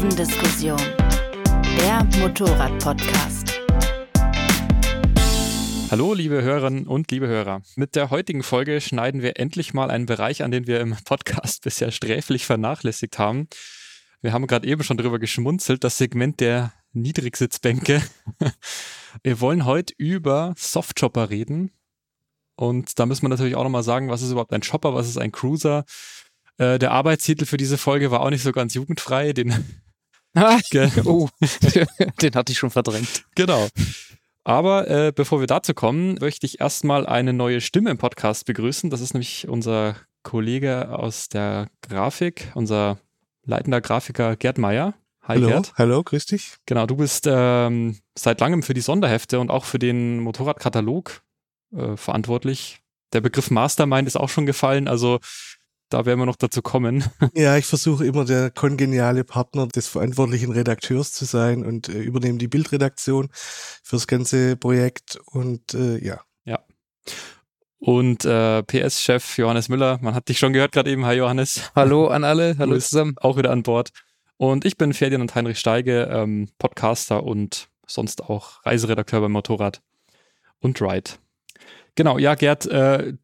Kurvendiskussion, der Motorrad-Podcast. Hallo, liebe Hörerinnen und liebe Hörer. Mit der heutigen Folge schneiden wir endlich mal einen Bereich an, den wir im Podcast bisher sträflich vernachlässigt haben. Wir haben gerade eben schon drüber geschmunzelt, das Segment der Niedrigsitzbänke. Wir wollen heute über Softchopper reden. Und da müssen wir natürlich auch nochmal sagen, was ist überhaupt ein Chopper, was ist ein Cruiser. Äh, der Arbeitstitel für diese Folge war auch nicht so ganz jugendfrei. Den, oh, den hatte ich schon verdrängt. Genau. Aber äh, bevor wir dazu kommen, möchte ich erstmal eine neue Stimme im Podcast begrüßen. Das ist nämlich unser Kollege aus der Grafik, unser leitender Grafiker Gerd Meyer. Hi hallo, Gerd. Hallo, grüß dich. Genau, du bist ähm, seit langem für die Sonderhefte und auch für den Motorradkatalog äh, verantwortlich. Der Begriff Mastermind ist auch schon gefallen, also da werden wir noch dazu kommen. Ja, ich versuche immer der kongeniale Partner des verantwortlichen Redakteurs zu sein und äh, übernehme die Bildredaktion fürs ganze Projekt und äh, ja. Ja. Und äh, PS-Chef Johannes Müller, man hat dich schon gehört gerade eben. Hi Johannes. Hallo an alle, hallo zusammen. Auch wieder an Bord. Und ich bin Ferdinand Heinrich Steige, ähm, Podcaster und sonst auch Reiseredakteur beim Motorrad und Ride. Genau, ja, Gerd, äh,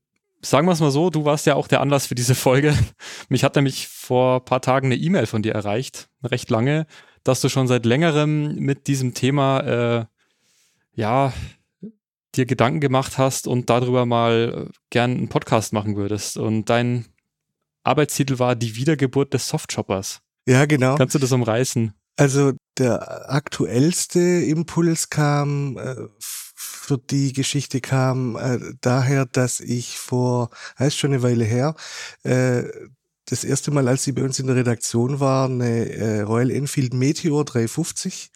sagen wir es mal so, du warst ja auch der Anlass für diese Folge. Mich hat nämlich vor paar Tagen eine E-Mail von dir erreicht, recht lange, dass du schon seit längerem mit diesem Thema, äh, ja, dir Gedanken gemacht hast und darüber mal gern einen Podcast machen würdest. Und dein Arbeitstitel war Die Wiedergeburt des Softshoppers. Ja, genau. Kannst du das umreißen? Also der aktuellste Impuls kam äh, für die Geschichte kam äh, daher, dass ich vor, heißt schon eine Weile her, äh, das erste Mal, als sie bei uns in der Redaktion war, eine äh, Royal Enfield Meteor 350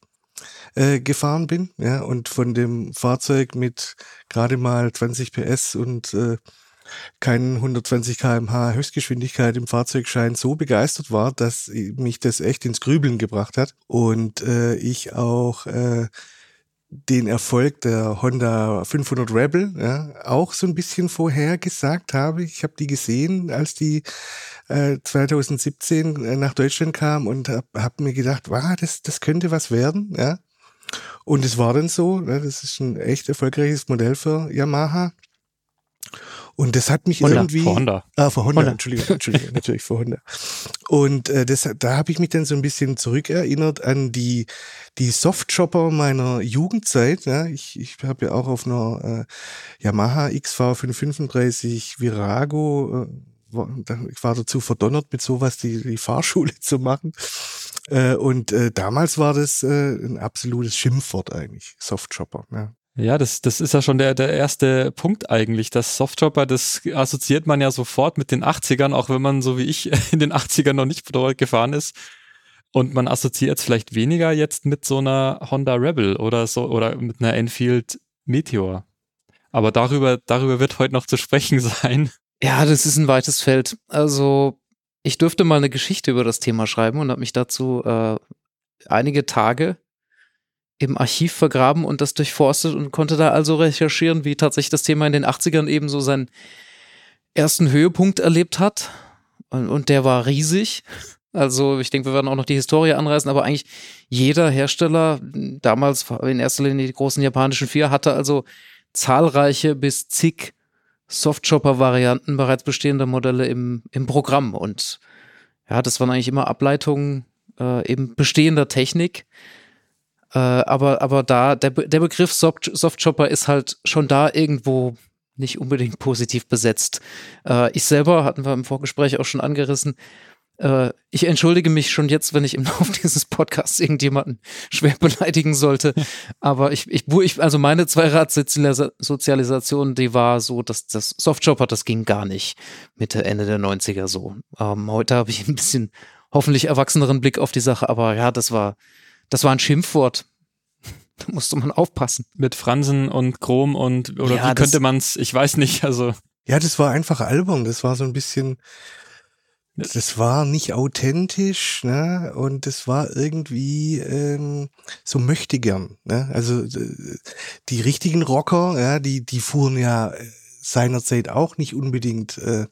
äh, gefahren bin, ja, und von dem Fahrzeug mit gerade mal 20 PS und äh, keinen 120 kmh Höchstgeschwindigkeit im Fahrzeugschein so begeistert war, dass mich das echt ins Grübeln gebracht hat und äh, ich auch äh, den Erfolg der Honda 500 Rebel ja, auch so ein bisschen vorhergesagt habe. Ich habe die gesehen, als die äh, 2017 äh, nach Deutschland kam und habe hab mir gedacht, wow, das, das könnte was werden. Ja. Und es war dann so, ne, das ist ein echt erfolgreiches Modell für Yamaha. Und das hat mich Honda, irgendwie. Vor Honda. Ah, vor Honda, Honda. Entschuldigung, Entschuldigung, natürlich vor Honda. Und äh, das, da habe ich mich dann so ein bisschen zurückerinnert an die, die Softshopper meiner Jugendzeit. Ja. Ich, ich habe ja auch auf einer äh, Yamaha XV535 Virago, äh, ich war dazu verdonnert, mit sowas die, die Fahrschule zu machen. Äh, und äh, damals war das äh, ein absolutes Schimpfwort eigentlich, Softshopper. Ja. Ja, das, das ist ja schon der, der erste Punkt eigentlich. Das Softshopper, das assoziiert man ja sofort mit den 80ern, auch wenn man so wie ich in den 80ern noch nicht gefahren ist. Und man assoziiert es vielleicht weniger jetzt mit so einer Honda Rebel oder so oder mit einer Enfield Meteor. Aber darüber, darüber wird heute noch zu sprechen sein. Ja, das ist ein weites Feld. Also ich dürfte mal eine Geschichte über das Thema schreiben und habe mich dazu äh, einige Tage im Archiv vergraben und das durchforstet und konnte da also recherchieren, wie tatsächlich das Thema in den 80ern eben so seinen ersten Höhepunkt erlebt hat. Und, und der war riesig. Also ich denke, wir werden auch noch die Historie anreißen, aber eigentlich jeder Hersteller, damals in erster Linie die großen japanischen vier, hatte also zahlreiche bis zig Softchopper-Varianten bereits bestehender Modelle im, im Programm. Und ja, das waren eigentlich immer Ableitungen äh, eben bestehender Technik. Äh, aber, aber da, der, der Begriff Soft, Softchopper ist halt schon da irgendwo nicht unbedingt positiv besetzt. Äh, ich selber, hatten wir im Vorgespräch auch schon angerissen, äh, ich entschuldige mich schon jetzt, wenn ich im Laufe dieses Podcasts irgendjemanden schwer beleidigen sollte. Aber ich, ich, ich also meine Zweirad-Sozialisation, die war so, dass das Softchopper, das ging gar nicht Mitte, Ende der 90er so. Ähm, heute habe ich ein bisschen hoffentlich erwachseneren Blick auf die Sache, aber ja, das war, das war ein Schimpfwort. Da musste man aufpassen. Mit Fransen und Chrom und oder ja, wie könnte man es, ich weiß nicht, also. Ja, das war einfach albern. Das war so ein bisschen, das war nicht authentisch, ne? Und das war irgendwie ähm, so möchte gern. Ne? Also die richtigen Rocker, ja, die, die fuhren ja seinerzeit auch nicht unbedingt äh,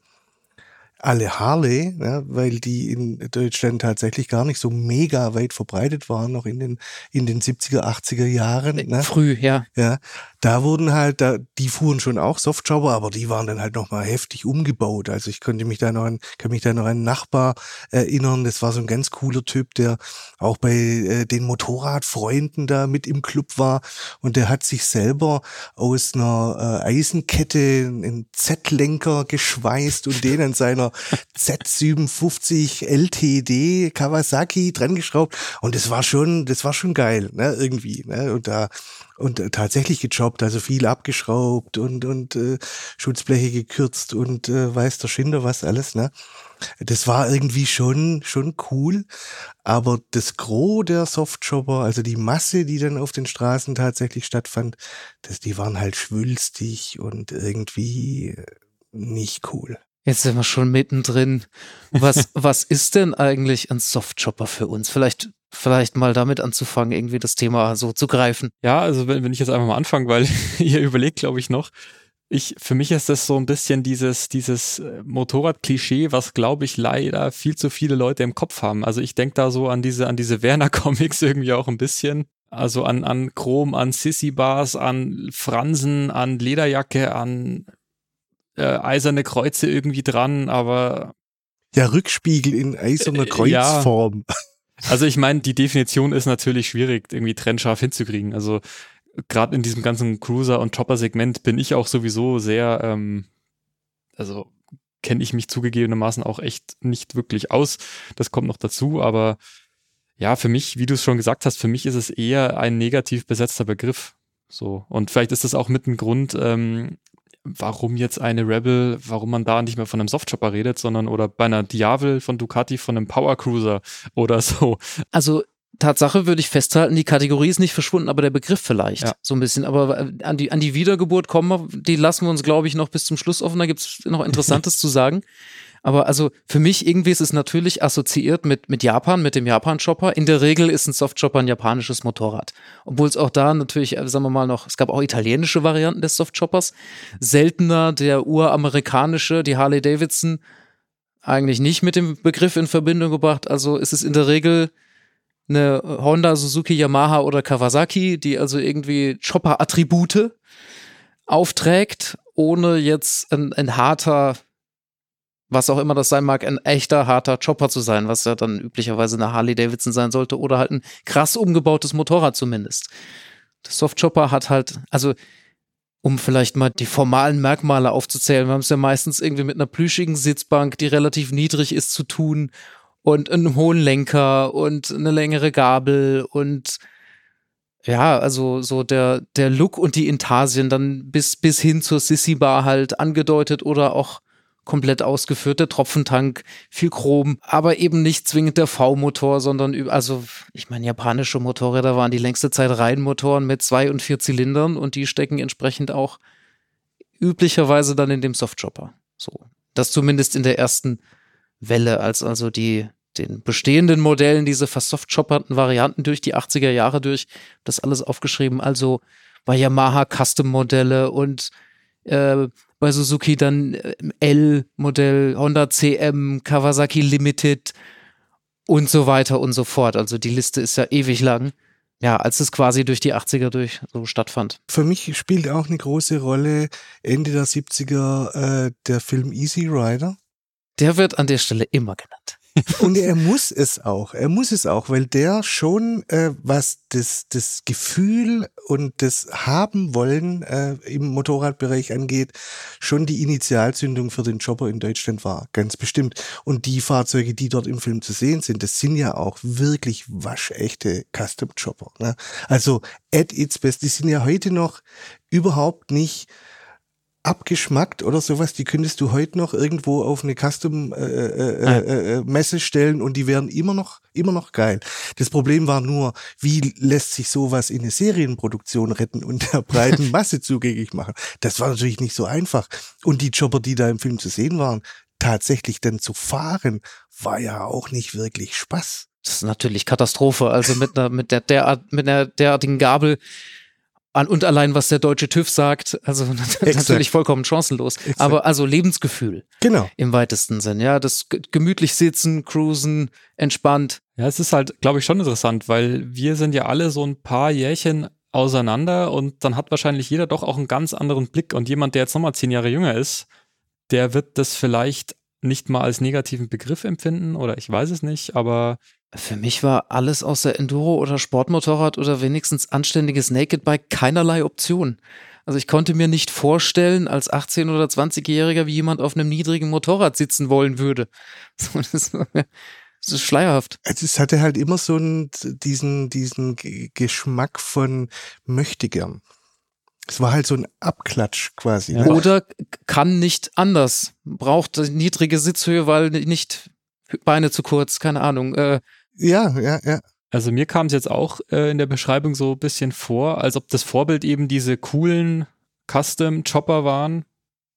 alle Harley, ja, weil die in Deutschland tatsächlich gar nicht so mega weit verbreitet waren, noch in den, in den 70er, 80er Jahren. Ne? Früh, ja. Ja, da wurden halt, da, die fuhren schon auch Softjobber, aber die waren dann halt nochmal heftig umgebaut. Also ich konnte mich da noch an, kann mich da noch an einen Nachbar erinnern. Das war so ein ganz cooler Typ, der auch bei äh, den Motorradfreunden da mit im Club war. Und der hat sich selber aus einer äh, Eisenkette einen Z-Lenker geschweißt und den an seiner Z57 LTD Kawasaki dran geschraubt. Und das war schon, das war schon geil, ne, irgendwie. Ne? Und da und äh, tatsächlich gejobbt, also viel abgeschraubt und und äh, Schutzbleche gekürzt und äh, weiß der Schinder was alles, ne? Das war irgendwie schon schon cool, aber das Gros der Softjobber, also die Masse, die dann auf den Straßen tatsächlich stattfand, das die waren halt schwülstig und irgendwie nicht cool. Jetzt sind wir schon mittendrin. Was, was ist denn eigentlich ein Softjobber für uns? Vielleicht, vielleicht mal damit anzufangen, irgendwie das Thema so zu greifen. Ja, also wenn, wenn ich jetzt einfach mal anfange, weil ihr überlegt, glaube ich, noch. Ich, für mich ist das so ein bisschen dieses, dieses äh, Motorrad-Klischee, was, glaube ich, leider viel zu viele Leute im Kopf haben. Also ich denke da so an diese, an diese Werner-Comics irgendwie auch ein bisschen. Also an, an Chrom, an Sissy-Bars, an Fransen, an Lederjacke, an äh, eiserne Kreuze irgendwie dran, aber. Ja, Rückspiegel in eiserner Kreuzform. Ja. Also ich meine, die Definition ist natürlich schwierig, irgendwie trennscharf hinzukriegen. Also gerade in diesem ganzen Cruiser- und Chopper-Segment bin ich auch sowieso sehr, ähm, also kenne ich mich zugegebenermaßen auch echt nicht wirklich aus. Das kommt noch dazu, aber ja, für mich, wie du es schon gesagt hast, für mich ist es eher ein negativ besetzter Begriff. So. Und vielleicht ist das auch mit ein Grund, ähm, warum jetzt eine Rebel, warum man da nicht mehr von einem Softchopper redet, sondern oder bei einer Diavel von Ducati von einem Power Cruiser oder so. Also Tatsache würde ich festhalten, die Kategorie ist nicht verschwunden, aber der Begriff vielleicht ja. so ein bisschen. Aber äh, an die, an die Wiedergeburt kommen wir, die lassen wir uns, glaube ich, noch bis zum Schluss offen. Da gibt es noch Interessantes zu sagen. Aber also für mich irgendwie ist es natürlich assoziiert mit, mit Japan, mit dem Japan-Chopper. In der Regel ist ein Soft-Chopper ein japanisches Motorrad. Obwohl es auch da natürlich, äh, sagen wir mal noch, es gab auch italienische Varianten des Soft-Choppers. Seltener der uramerikanische, die Harley Davidson, eigentlich nicht mit dem Begriff in Verbindung gebracht. Also ist es in der Regel eine Honda, Suzuki, Yamaha oder Kawasaki, die also irgendwie Chopper-Attribute aufträgt, ohne jetzt ein, ein harter was auch immer das sein mag, ein echter harter Chopper zu sein, was ja dann üblicherweise eine Harley Davidson sein sollte oder halt ein krass umgebautes Motorrad zumindest. Der Softchopper hat halt, also um vielleicht mal die formalen Merkmale aufzuzählen, wir haben es ja meistens irgendwie mit einer plüschigen Sitzbank, die relativ niedrig ist, zu tun und einem hohen Lenker und eine längere Gabel und ja, also so der, der Look und die Intarsien dann bis, bis hin zur Sissy Bar halt angedeutet oder auch komplett ausgeführt, der Tropfentank, viel Chrom, aber eben nicht zwingend der V-Motor, sondern also ich meine, japanische Motorräder waren die längste Zeit Reihenmotoren mit zwei und vier Zylindern und die stecken entsprechend auch üblicherweise dann in dem Softchopper. So. Das zumindest in der ersten Welle, als also die den bestehenden Modellen, diese versoftchopperten Varianten durch die 80er Jahre durch, das alles aufgeschrieben. Also bei Yamaha Custom-Modelle und äh, bei Suzuki dann äh, L-Modell, Honda CM, Kawasaki Limited und so weiter und so fort. Also die Liste ist ja ewig lang. Ja, als es quasi durch die 80er durch so stattfand. Für mich spielt auch eine große Rolle Ende der 70er äh, der Film Easy Rider. Der wird an der Stelle immer genannt. Und er muss es auch. Er muss es auch, weil der schon, äh, was das, das Gefühl und das Haben wollen äh, im Motorradbereich angeht, schon die Initialzündung für den Chopper in Deutschland war. Ganz bestimmt. Und die Fahrzeuge, die dort im Film zu sehen sind, das sind ja auch wirklich waschechte Custom Chopper. Ne? Also at its best. Die sind ja heute noch überhaupt nicht abgeschmackt oder sowas, die könntest du heute noch irgendwo auf eine Custom äh, äh, äh, äh, Messe stellen und die wären immer noch immer noch geil. Das Problem war nur, wie lässt sich sowas in eine Serienproduktion retten und der breiten Masse zugänglich machen? Das war natürlich nicht so einfach. Und die Chopper, die da im Film zu sehen waren, tatsächlich dann zu fahren, war ja auch nicht wirklich Spaß. Das ist natürlich Katastrophe. Also mit einer mit der derart mit einer derartigen Gabel und allein, was der deutsche TÜV sagt, also natürlich vollkommen chancenlos. Exakt. Aber also Lebensgefühl. Genau. Im weitesten Sinn, ja. Das gemütlich sitzen, cruisen, entspannt. Ja, es ist halt, glaube ich, schon interessant, weil wir sind ja alle so ein paar Jährchen auseinander und dann hat wahrscheinlich jeder doch auch einen ganz anderen Blick und jemand, der jetzt nochmal zehn Jahre jünger ist, der wird das vielleicht nicht mal als negativen Begriff empfinden oder ich weiß es nicht, aber für mich war alles außer Enduro oder Sportmotorrad oder wenigstens anständiges Naked Bike keinerlei Option. Also ich konnte mir nicht vorstellen, als 18- oder 20-Jähriger, wie jemand auf einem niedrigen Motorrad sitzen wollen würde. Das, ist schleierhaft. Also es hatte halt immer so einen, diesen, diesen Geschmack von Möchtegern. Es war halt so ein Abklatsch quasi. Ne? Oder kann nicht anders. Braucht niedrige Sitzhöhe, weil nicht Beine zu kurz, keine Ahnung. Äh, ja, ja, ja. Also mir kam es jetzt auch äh, in der Beschreibung so ein bisschen vor, als ob das Vorbild eben diese coolen Custom-Chopper waren,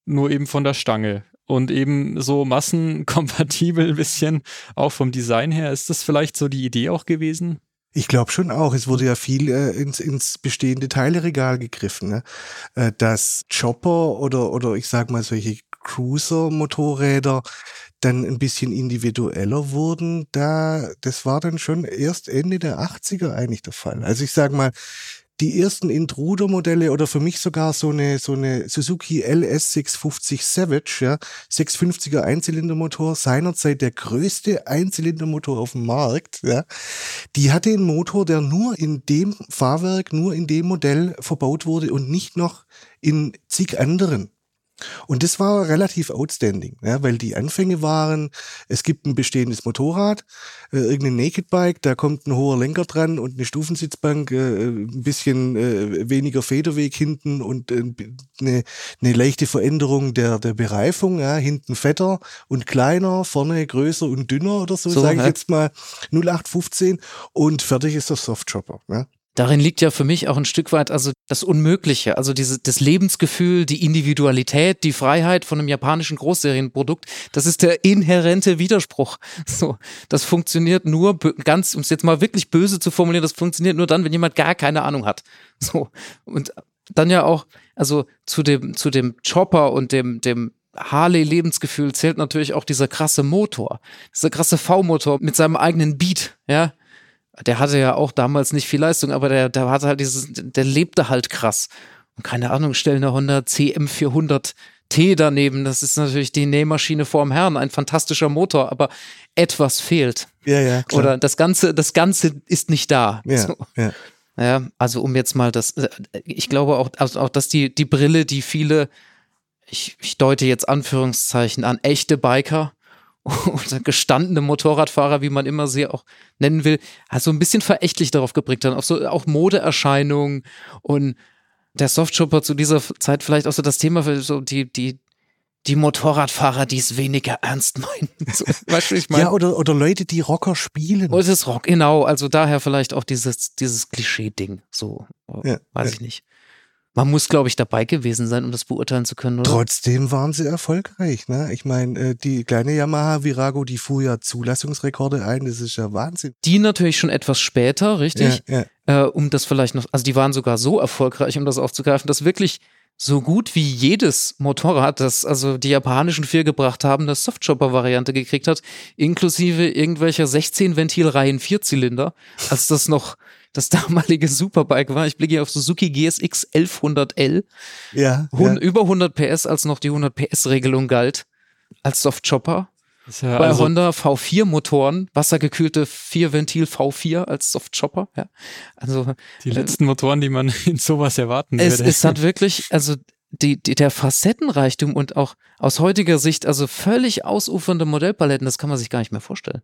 nur eben von der Stange. Und eben so massenkompatibel ein bisschen, auch vom Design her. Ist das vielleicht so die Idee auch gewesen? Ich glaube schon auch. Es wurde ja viel äh, ins, ins bestehende Teileregal gegriffen. Ne? Äh, dass Chopper oder, oder ich sag mal solche Cruiser-Motorräder dann ein bisschen individueller wurden, da, das war dann schon erst Ende der 80er eigentlich der Fall. Also ich sag mal, die ersten Intruder-Modelle oder für mich sogar so eine, so eine Suzuki LS 650 Savage, ja, 650er Einzylindermotor, seinerzeit der größte Einzylindermotor auf dem Markt, ja, die hatte einen Motor, der nur in dem Fahrwerk, nur in dem Modell verbaut wurde und nicht noch in zig anderen. Und das war relativ outstanding, ja, weil die Anfänge waren, es gibt ein bestehendes Motorrad, äh, irgendein Naked Bike, da kommt ein hoher Lenker dran und eine Stufensitzbank, äh, ein bisschen äh, weniger Federweg hinten und äh, eine, eine leichte Veränderung der, der Bereifung, ja, hinten fetter und kleiner, vorne größer und dünner oder so, so sage ich jetzt mal 0815 und fertig ist der Softchopper. Ja. Darin liegt ja für mich auch ein Stück weit also das Unmögliche, also diese, das Lebensgefühl, die Individualität, die Freiheit von einem japanischen Großserienprodukt. Das ist der inhärente Widerspruch. So, das funktioniert nur ganz, um es jetzt mal wirklich böse zu formulieren, das funktioniert nur dann, wenn jemand gar keine Ahnung hat. So und dann ja auch, also zu dem zu dem Chopper und dem dem Harley-Lebensgefühl zählt natürlich auch dieser krasse Motor, dieser krasse V-Motor mit seinem eigenen Beat, ja, der hatte ja auch damals nicht viel Leistung, aber der, der hatte halt dieses, der lebte halt krass. Und keine Ahnung, stellen eine Honda CM400 T daneben. Das ist natürlich die Nähmaschine vorm Herrn, ein fantastischer Motor, aber etwas fehlt. Ja, ja. Klar. Oder das Ganze, das Ganze ist nicht da. Ja, so. ja. Ja, also um jetzt mal das, äh, ich glaube auch, also auch, dass die, die Brille, die viele, ich, ich deute jetzt Anführungszeichen an, echte Biker oder gestandene Motorradfahrer, wie man immer sie auch nennen will, hat so ein bisschen verächtlich darauf geprägt dann, auf so auch Modeerscheinungen und der Softshopper zu dieser Zeit vielleicht auch so das Thema für so die, die, die Motorradfahrer, die es weniger ernst meinen. So, weißt du, ich meine? Ja, oder, oder Leute, die Rocker spielen. Oder das Rock, genau. Also daher vielleicht auch dieses, dieses Klischee-Ding. So, ja, weiß ja. ich nicht. Man muss, glaube ich, dabei gewesen sein, um das beurteilen zu können, oder? Trotzdem waren sie erfolgreich. Ne? Ich meine, äh, die kleine Yamaha Virago, die fuhr ja Zulassungsrekorde ein. Das ist ja Wahnsinn. Die natürlich schon etwas später, richtig? Ja, ja. Äh, um das vielleicht noch, also die waren sogar so erfolgreich, um das aufzugreifen, dass wirklich so gut wie jedes Motorrad, das also die japanischen vier gebracht haben, eine Softchopper-Variante gekriegt hat, inklusive irgendwelcher 16-Ventil-Reihen Vierzylinder, als das noch das damalige Superbike war. Ich blicke hier auf Suzuki GSX 1100L. Ja, ja. Über 100 PS, als noch die 100 PS-Regelung galt, als Softchopper. Ja Bei also Honda V4-Motoren, wassergekühlte Vierventil V4 als Softchopper. Ja. Also, die äh, letzten Motoren, die man in sowas erwarten es, würde. Es hat wirklich, also die, die, der Facettenreichtum und auch aus heutiger Sicht, also völlig ausufernde Modellpaletten, das kann man sich gar nicht mehr vorstellen.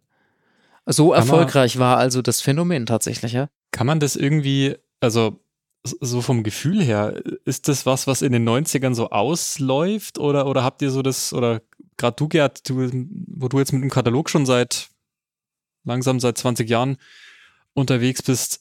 So erfolgreich war also das Phänomen tatsächlich, ja. Kann man das irgendwie, also so vom Gefühl her, ist das was, was in den 90ern so ausläuft oder, oder habt ihr so das, oder gerade du, Gerd, du, wo du jetzt mit dem Katalog schon seit langsam seit 20 Jahren unterwegs bist,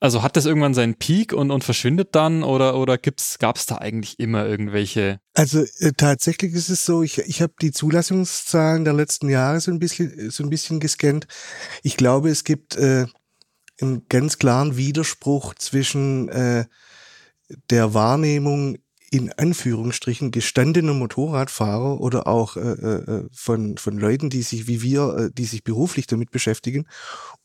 also hat das irgendwann seinen Peak und, und verschwindet dann oder, oder gab es da eigentlich immer irgendwelche? Also äh, tatsächlich ist es so, ich, ich habe die Zulassungszahlen der letzten Jahre so ein bisschen, so ein bisschen gescannt. Ich glaube, es gibt äh, einen ganz klaren Widerspruch zwischen äh, der Wahrnehmung in Anführungsstrichen gestandener Motorradfahrer oder auch äh, äh, von, von Leuten, die sich wie wir, äh, die sich beruflich damit beschäftigen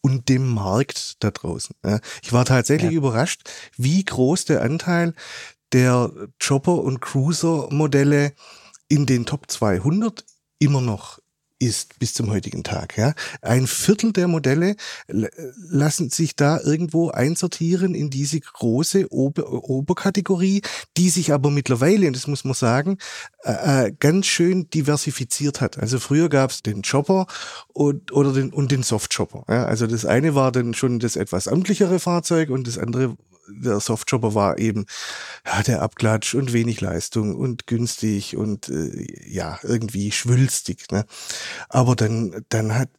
und dem Markt da draußen. Ja. Ich war tatsächlich ja. überrascht, wie groß der Anteil der Chopper- und Cruiser-Modelle in den Top 200 immer noch ist bis zum heutigen Tag. Ja. Ein Viertel der Modelle lassen sich da irgendwo einsortieren in diese große Ober Oberkategorie, die sich aber mittlerweile, und das muss man sagen, äh, äh ganz schön diversifiziert hat. Also früher gab es den Chopper und, oder den, und den Softchopper. Ja. Also das eine war dann schon das etwas amtlichere Fahrzeug und das andere der Softjobber war eben ja, der Abklatsch und wenig Leistung und günstig und äh, ja, irgendwie schwülstig. Ne? Aber dann, dann hat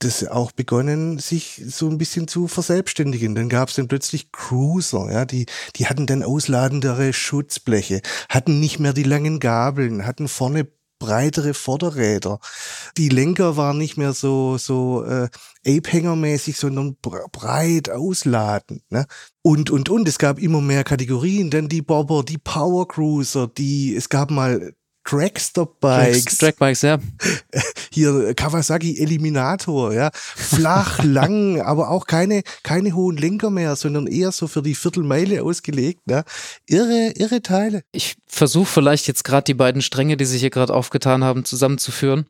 das auch begonnen, sich so ein bisschen zu verselbstständigen. Dann gab es dann plötzlich Cruiser, ja, die, die hatten dann ausladendere Schutzbleche, hatten nicht mehr die langen Gabeln, hatten vorne breitere Vorderräder. Die Lenker waren nicht mehr so so äh, Ape-Hänger-mäßig, sondern breit ausladend. Ne? Und und und es gab immer mehr Kategorien, dann die Bobber, die Power Cruiser, die es gab mal Dragster-Bikes. Drag-Bikes, ja. Hier Kawasaki Eliminator, ja. Flach, lang, aber auch keine, keine hohen Lenker mehr, sondern eher so für die Viertelmeile ausgelegt. Ja. Irre, irre Teile. Ich versuche vielleicht jetzt gerade die beiden Stränge, die sich hier gerade aufgetan haben, zusammenzuführen.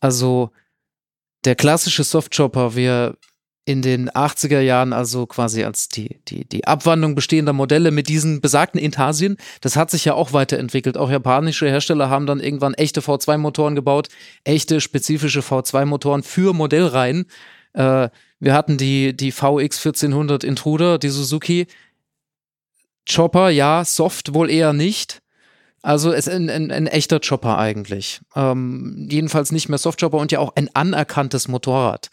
Also der klassische Softchopper, wir in den 80er Jahren, also quasi als die, die, die Abwandlung bestehender Modelle mit diesen besagten Intarsien. Das hat sich ja auch weiterentwickelt. Auch japanische Hersteller haben dann irgendwann echte V2-Motoren gebaut, echte spezifische V2-Motoren für Modellreihen. Äh, wir hatten die, die VX 1400 Intruder, die Suzuki. Chopper, ja, Soft wohl eher nicht. Also es ein, ein, ein echter Chopper eigentlich. Ähm, jedenfalls nicht mehr Softchopper und ja auch ein anerkanntes Motorrad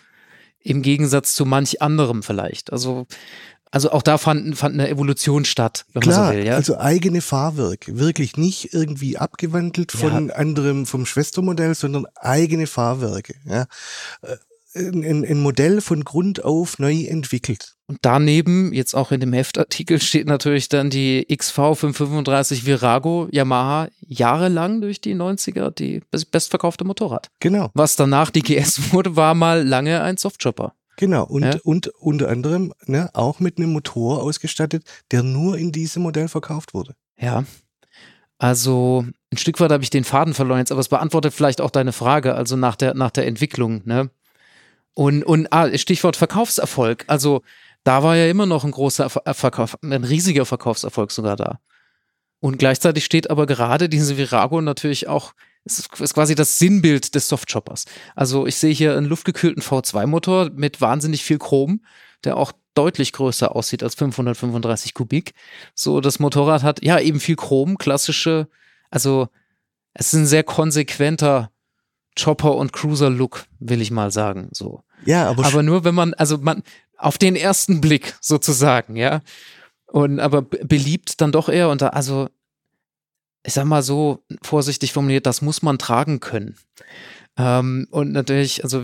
im Gegensatz zu manch anderem vielleicht. Also also auch da fand, fand eine Evolution statt, wenn Klar, man so will. Ja? Also eigene Fahrwerke, wirklich nicht irgendwie abgewandelt von ja. anderem, vom Schwestermodell, sondern eigene Fahrwerke. Ja? Ein, ein Modell von Grund auf neu entwickelt. Und daneben, jetzt auch in dem Heftartikel, steht natürlich dann die XV 535 Virago Yamaha jahrelang durch die 90er die bestverkaufte Motorrad. Genau. Was danach die GS wurde, war mal lange ein Softchopper. Genau, und, ja? und unter anderem ne, auch mit einem Motor ausgestattet, der nur in diesem Modell verkauft wurde. Ja. Also ein Stück weit habe ich den Faden verloren jetzt, aber es beantwortet vielleicht auch deine Frage, also nach der, nach der Entwicklung. Ne? Und, und ah, Stichwort Verkaufserfolg. Also da war ja immer noch ein großer Verkauf, ein riesiger Verkaufserfolg sogar da. Und gleichzeitig steht aber gerade diese Virago natürlich auch, es ist quasi das Sinnbild des Softchoppers. Also ich sehe hier einen luftgekühlten V2-Motor mit wahnsinnig viel Chrom, der auch deutlich größer aussieht als 535 Kubik. So, das Motorrad hat ja eben viel Chrom, klassische, also es ist ein sehr konsequenter Chopper- und Cruiser-Look, will ich mal sagen. So. Ja, aber, aber nur wenn man, also man, auf den ersten Blick sozusagen, ja. Und aber beliebt dann doch eher unter, also ich sag mal so vorsichtig formuliert, das muss man tragen können. Ähm, und natürlich, also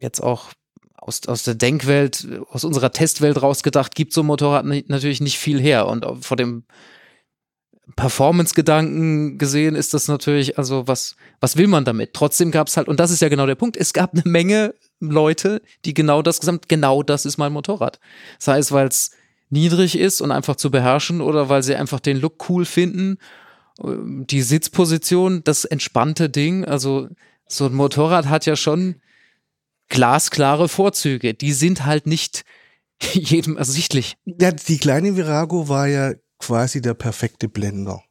jetzt auch aus, aus der Denkwelt, aus unserer Testwelt rausgedacht, gibt so ein Motorrad natürlich nicht viel her. Und vor dem Performance-Gedanken gesehen ist das natürlich, also was, was will man damit? Trotzdem gab es halt, und das ist ja genau der Punkt, es gab eine Menge Leute, die genau das gesagt genau das ist mein Motorrad. Sei es, weil es niedrig ist und einfach zu beherrschen oder weil sie einfach den Look cool finden, die Sitzposition, das entspannte Ding, also so ein Motorrad hat ja schon glasklare Vorzüge. Die sind halt nicht jedem ersichtlich. Ja, die kleine Virago war ja quasi der perfekte Blender.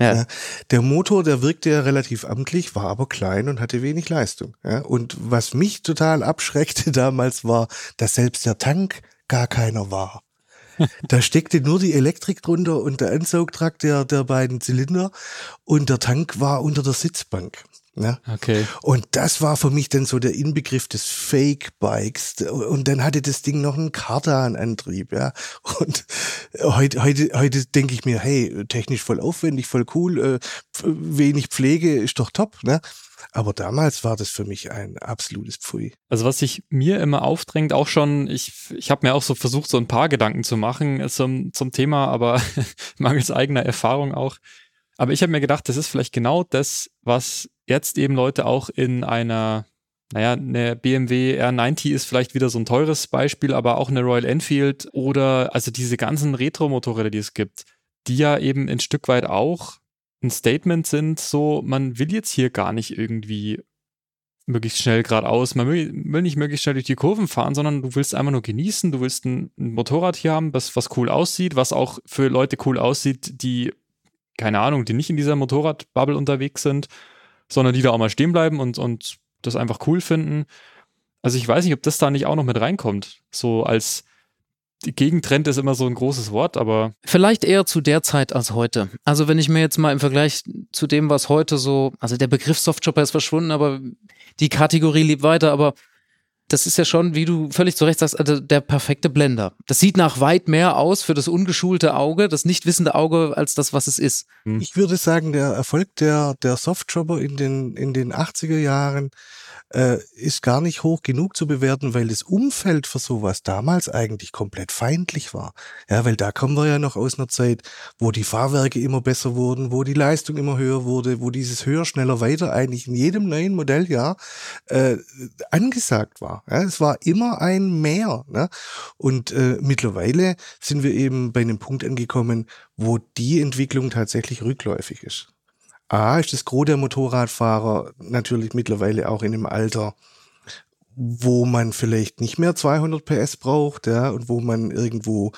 Ja. ja. Der Motor, der wirkte ja relativ amtlich, war aber klein und hatte wenig Leistung. Ja. Und was mich total abschreckte damals war, dass selbst der Tank gar keiner war. da steckte nur die Elektrik drunter und der Ansaugtrakt der, der beiden Zylinder und der Tank war unter der Sitzbank. Ne? Okay. Und das war für mich dann so der Inbegriff des Fake-Bikes. Und dann hatte das Ding noch einen Kardanantrieb, ja. Und heute, heute, heute denke ich mir, hey, technisch voll aufwendig, voll cool, äh, wenig Pflege ist doch top, ne? Aber damals war das für mich ein absolutes Pfui. Also was sich mir immer aufdrängt, auch schon, ich, ich habe mir auch so versucht, so ein paar Gedanken zu machen zum, zum Thema, aber mangels eigener Erfahrung auch. Aber ich habe mir gedacht, das ist vielleicht genau das, was jetzt eben Leute auch in einer, naja, eine BMW R90 ist vielleicht wieder so ein teures Beispiel, aber auch eine Royal Enfield oder also diese ganzen Retro-Motorräder, die es gibt, die ja eben ein Stück weit auch ein Statement sind, so, man will jetzt hier gar nicht irgendwie möglichst schnell geradeaus, man will, nicht möglichst schnell durch die Kurven fahren, sondern du willst einfach nur genießen, du willst ein, ein Motorrad hier haben, was, was cool aussieht, was auch für Leute cool aussieht, die, keine Ahnung, die nicht in dieser Motorradbubble unterwegs sind sondern die da auch mal stehen bleiben und, und das einfach cool finden. Also ich weiß nicht, ob das da nicht auch noch mit reinkommt. So als Gegentrend ist immer so ein großes Wort, aber. Vielleicht eher zu der Zeit als heute. Also wenn ich mir jetzt mal im Vergleich zu dem, was heute so, also der Begriff Softshopper ist verschwunden, aber die Kategorie lebt weiter, aber das ist ja schon, wie du völlig zu Recht sagst, also der perfekte Blender. Das sieht nach weit mehr aus für das ungeschulte Auge, das nicht wissende Auge, als das, was es ist. Hm. Ich würde sagen, der Erfolg der, der Softjobber in den, in den 80er Jahren äh, ist gar nicht hoch genug zu bewerten, weil das Umfeld für sowas damals eigentlich komplett feindlich war. Ja, weil da kommen wir ja noch aus einer Zeit, wo die Fahrwerke immer besser wurden, wo die Leistung immer höher wurde, wo dieses höher, schneller, weiter eigentlich in jedem neuen Modelljahr äh, angesagt war. Ja, es war immer ein Mehr. Ne? Und äh, mittlerweile sind wir eben bei einem Punkt angekommen, wo die Entwicklung tatsächlich rückläufig ist. A, ist das Gros der Motorradfahrer natürlich mittlerweile auch in einem Alter, wo man vielleicht nicht mehr 200 PS braucht, ja, und wo man irgendwo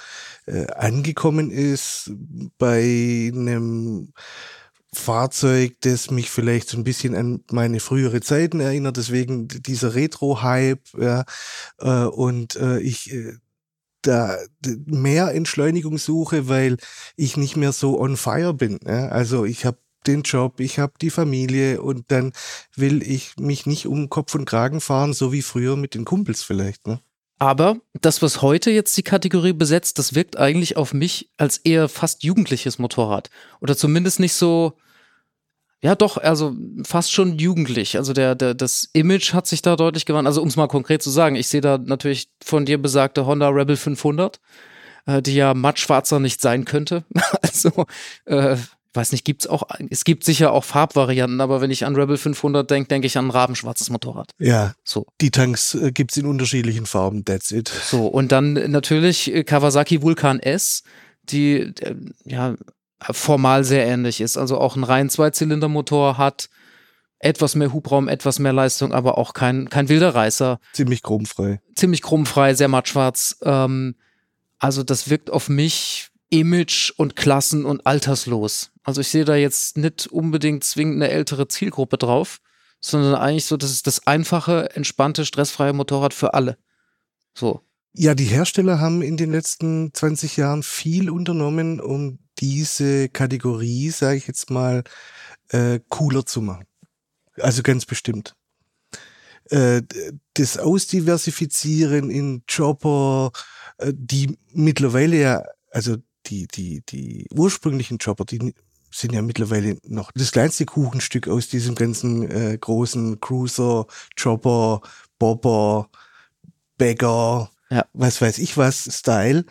äh, angekommen ist bei einem Fahrzeug, das mich vielleicht so ein bisschen an meine frühere Zeiten erinnert, deswegen dieser Retro-Hype, ja, äh, und äh, ich äh, da mehr Entschleunigung suche, weil ich nicht mehr so on fire bin. Ja? Also ich habe den Job, ich habe die Familie und dann will ich mich nicht um Kopf und Kragen fahren, so wie früher mit den Kumpels vielleicht. Ne? Aber das, was heute jetzt die Kategorie besetzt, das wirkt eigentlich auf mich als eher fast jugendliches Motorrad. Oder zumindest nicht so, ja doch, also fast schon jugendlich. Also der, der, das Image hat sich da deutlich gewandelt. Also um es mal konkret zu sagen, ich sehe da natürlich von dir besagte Honda Rebel 500, äh, die ja matt schwarzer nicht sein könnte. also äh, weiß nicht, gibt's auch, es gibt sicher auch Farbvarianten, aber wenn ich an Rebel 500 denke, denke ich an ein rabenschwarzes Motorrad. Ja. So. Die Tanks äh, gibt's in unterschiedlichen Farben, that's it. So, und dann natürlich äh, Kawasaki Vulkan S, die, äh, ja, formal sehr ähnlich ist. Also auch ein rein Zweizylindermotor hat, etwas mehr Hubraum, etwas mehr Leistung, aber auch kein, kein wilder Reißer. Ziemlich chromfrei. Ziemlich chromfrei, sehr mattschwarz. Ähm, also das wirkt auf mich Image und Klassen und alterslos. Also ich sehe da jetzt nicht unbedingt zwingend eine ältere Zielgruppe drauf, sondern eigentlich so, das ist das einfache, entspannte, stressfreie Motorrad für alle. So. Ja, die Hersteller haben in den letzten 20 Jahren viel unternommen, um diese Kategorie, sage ich jetzt mal, äh, cooler zu machen. Also ganz bestimmt. Äh, das Ausdiversifizieren in Chopper, äh, die mittlerweile ja, also die, die, die ursprünglichen Chopper, die sind ja mittlerweile noch das kleinste Kuchenstück aus diesem ganzen äh, großen Cruiser, Chopper, Bobber, Bagger, ja. was weiß ich was, Style.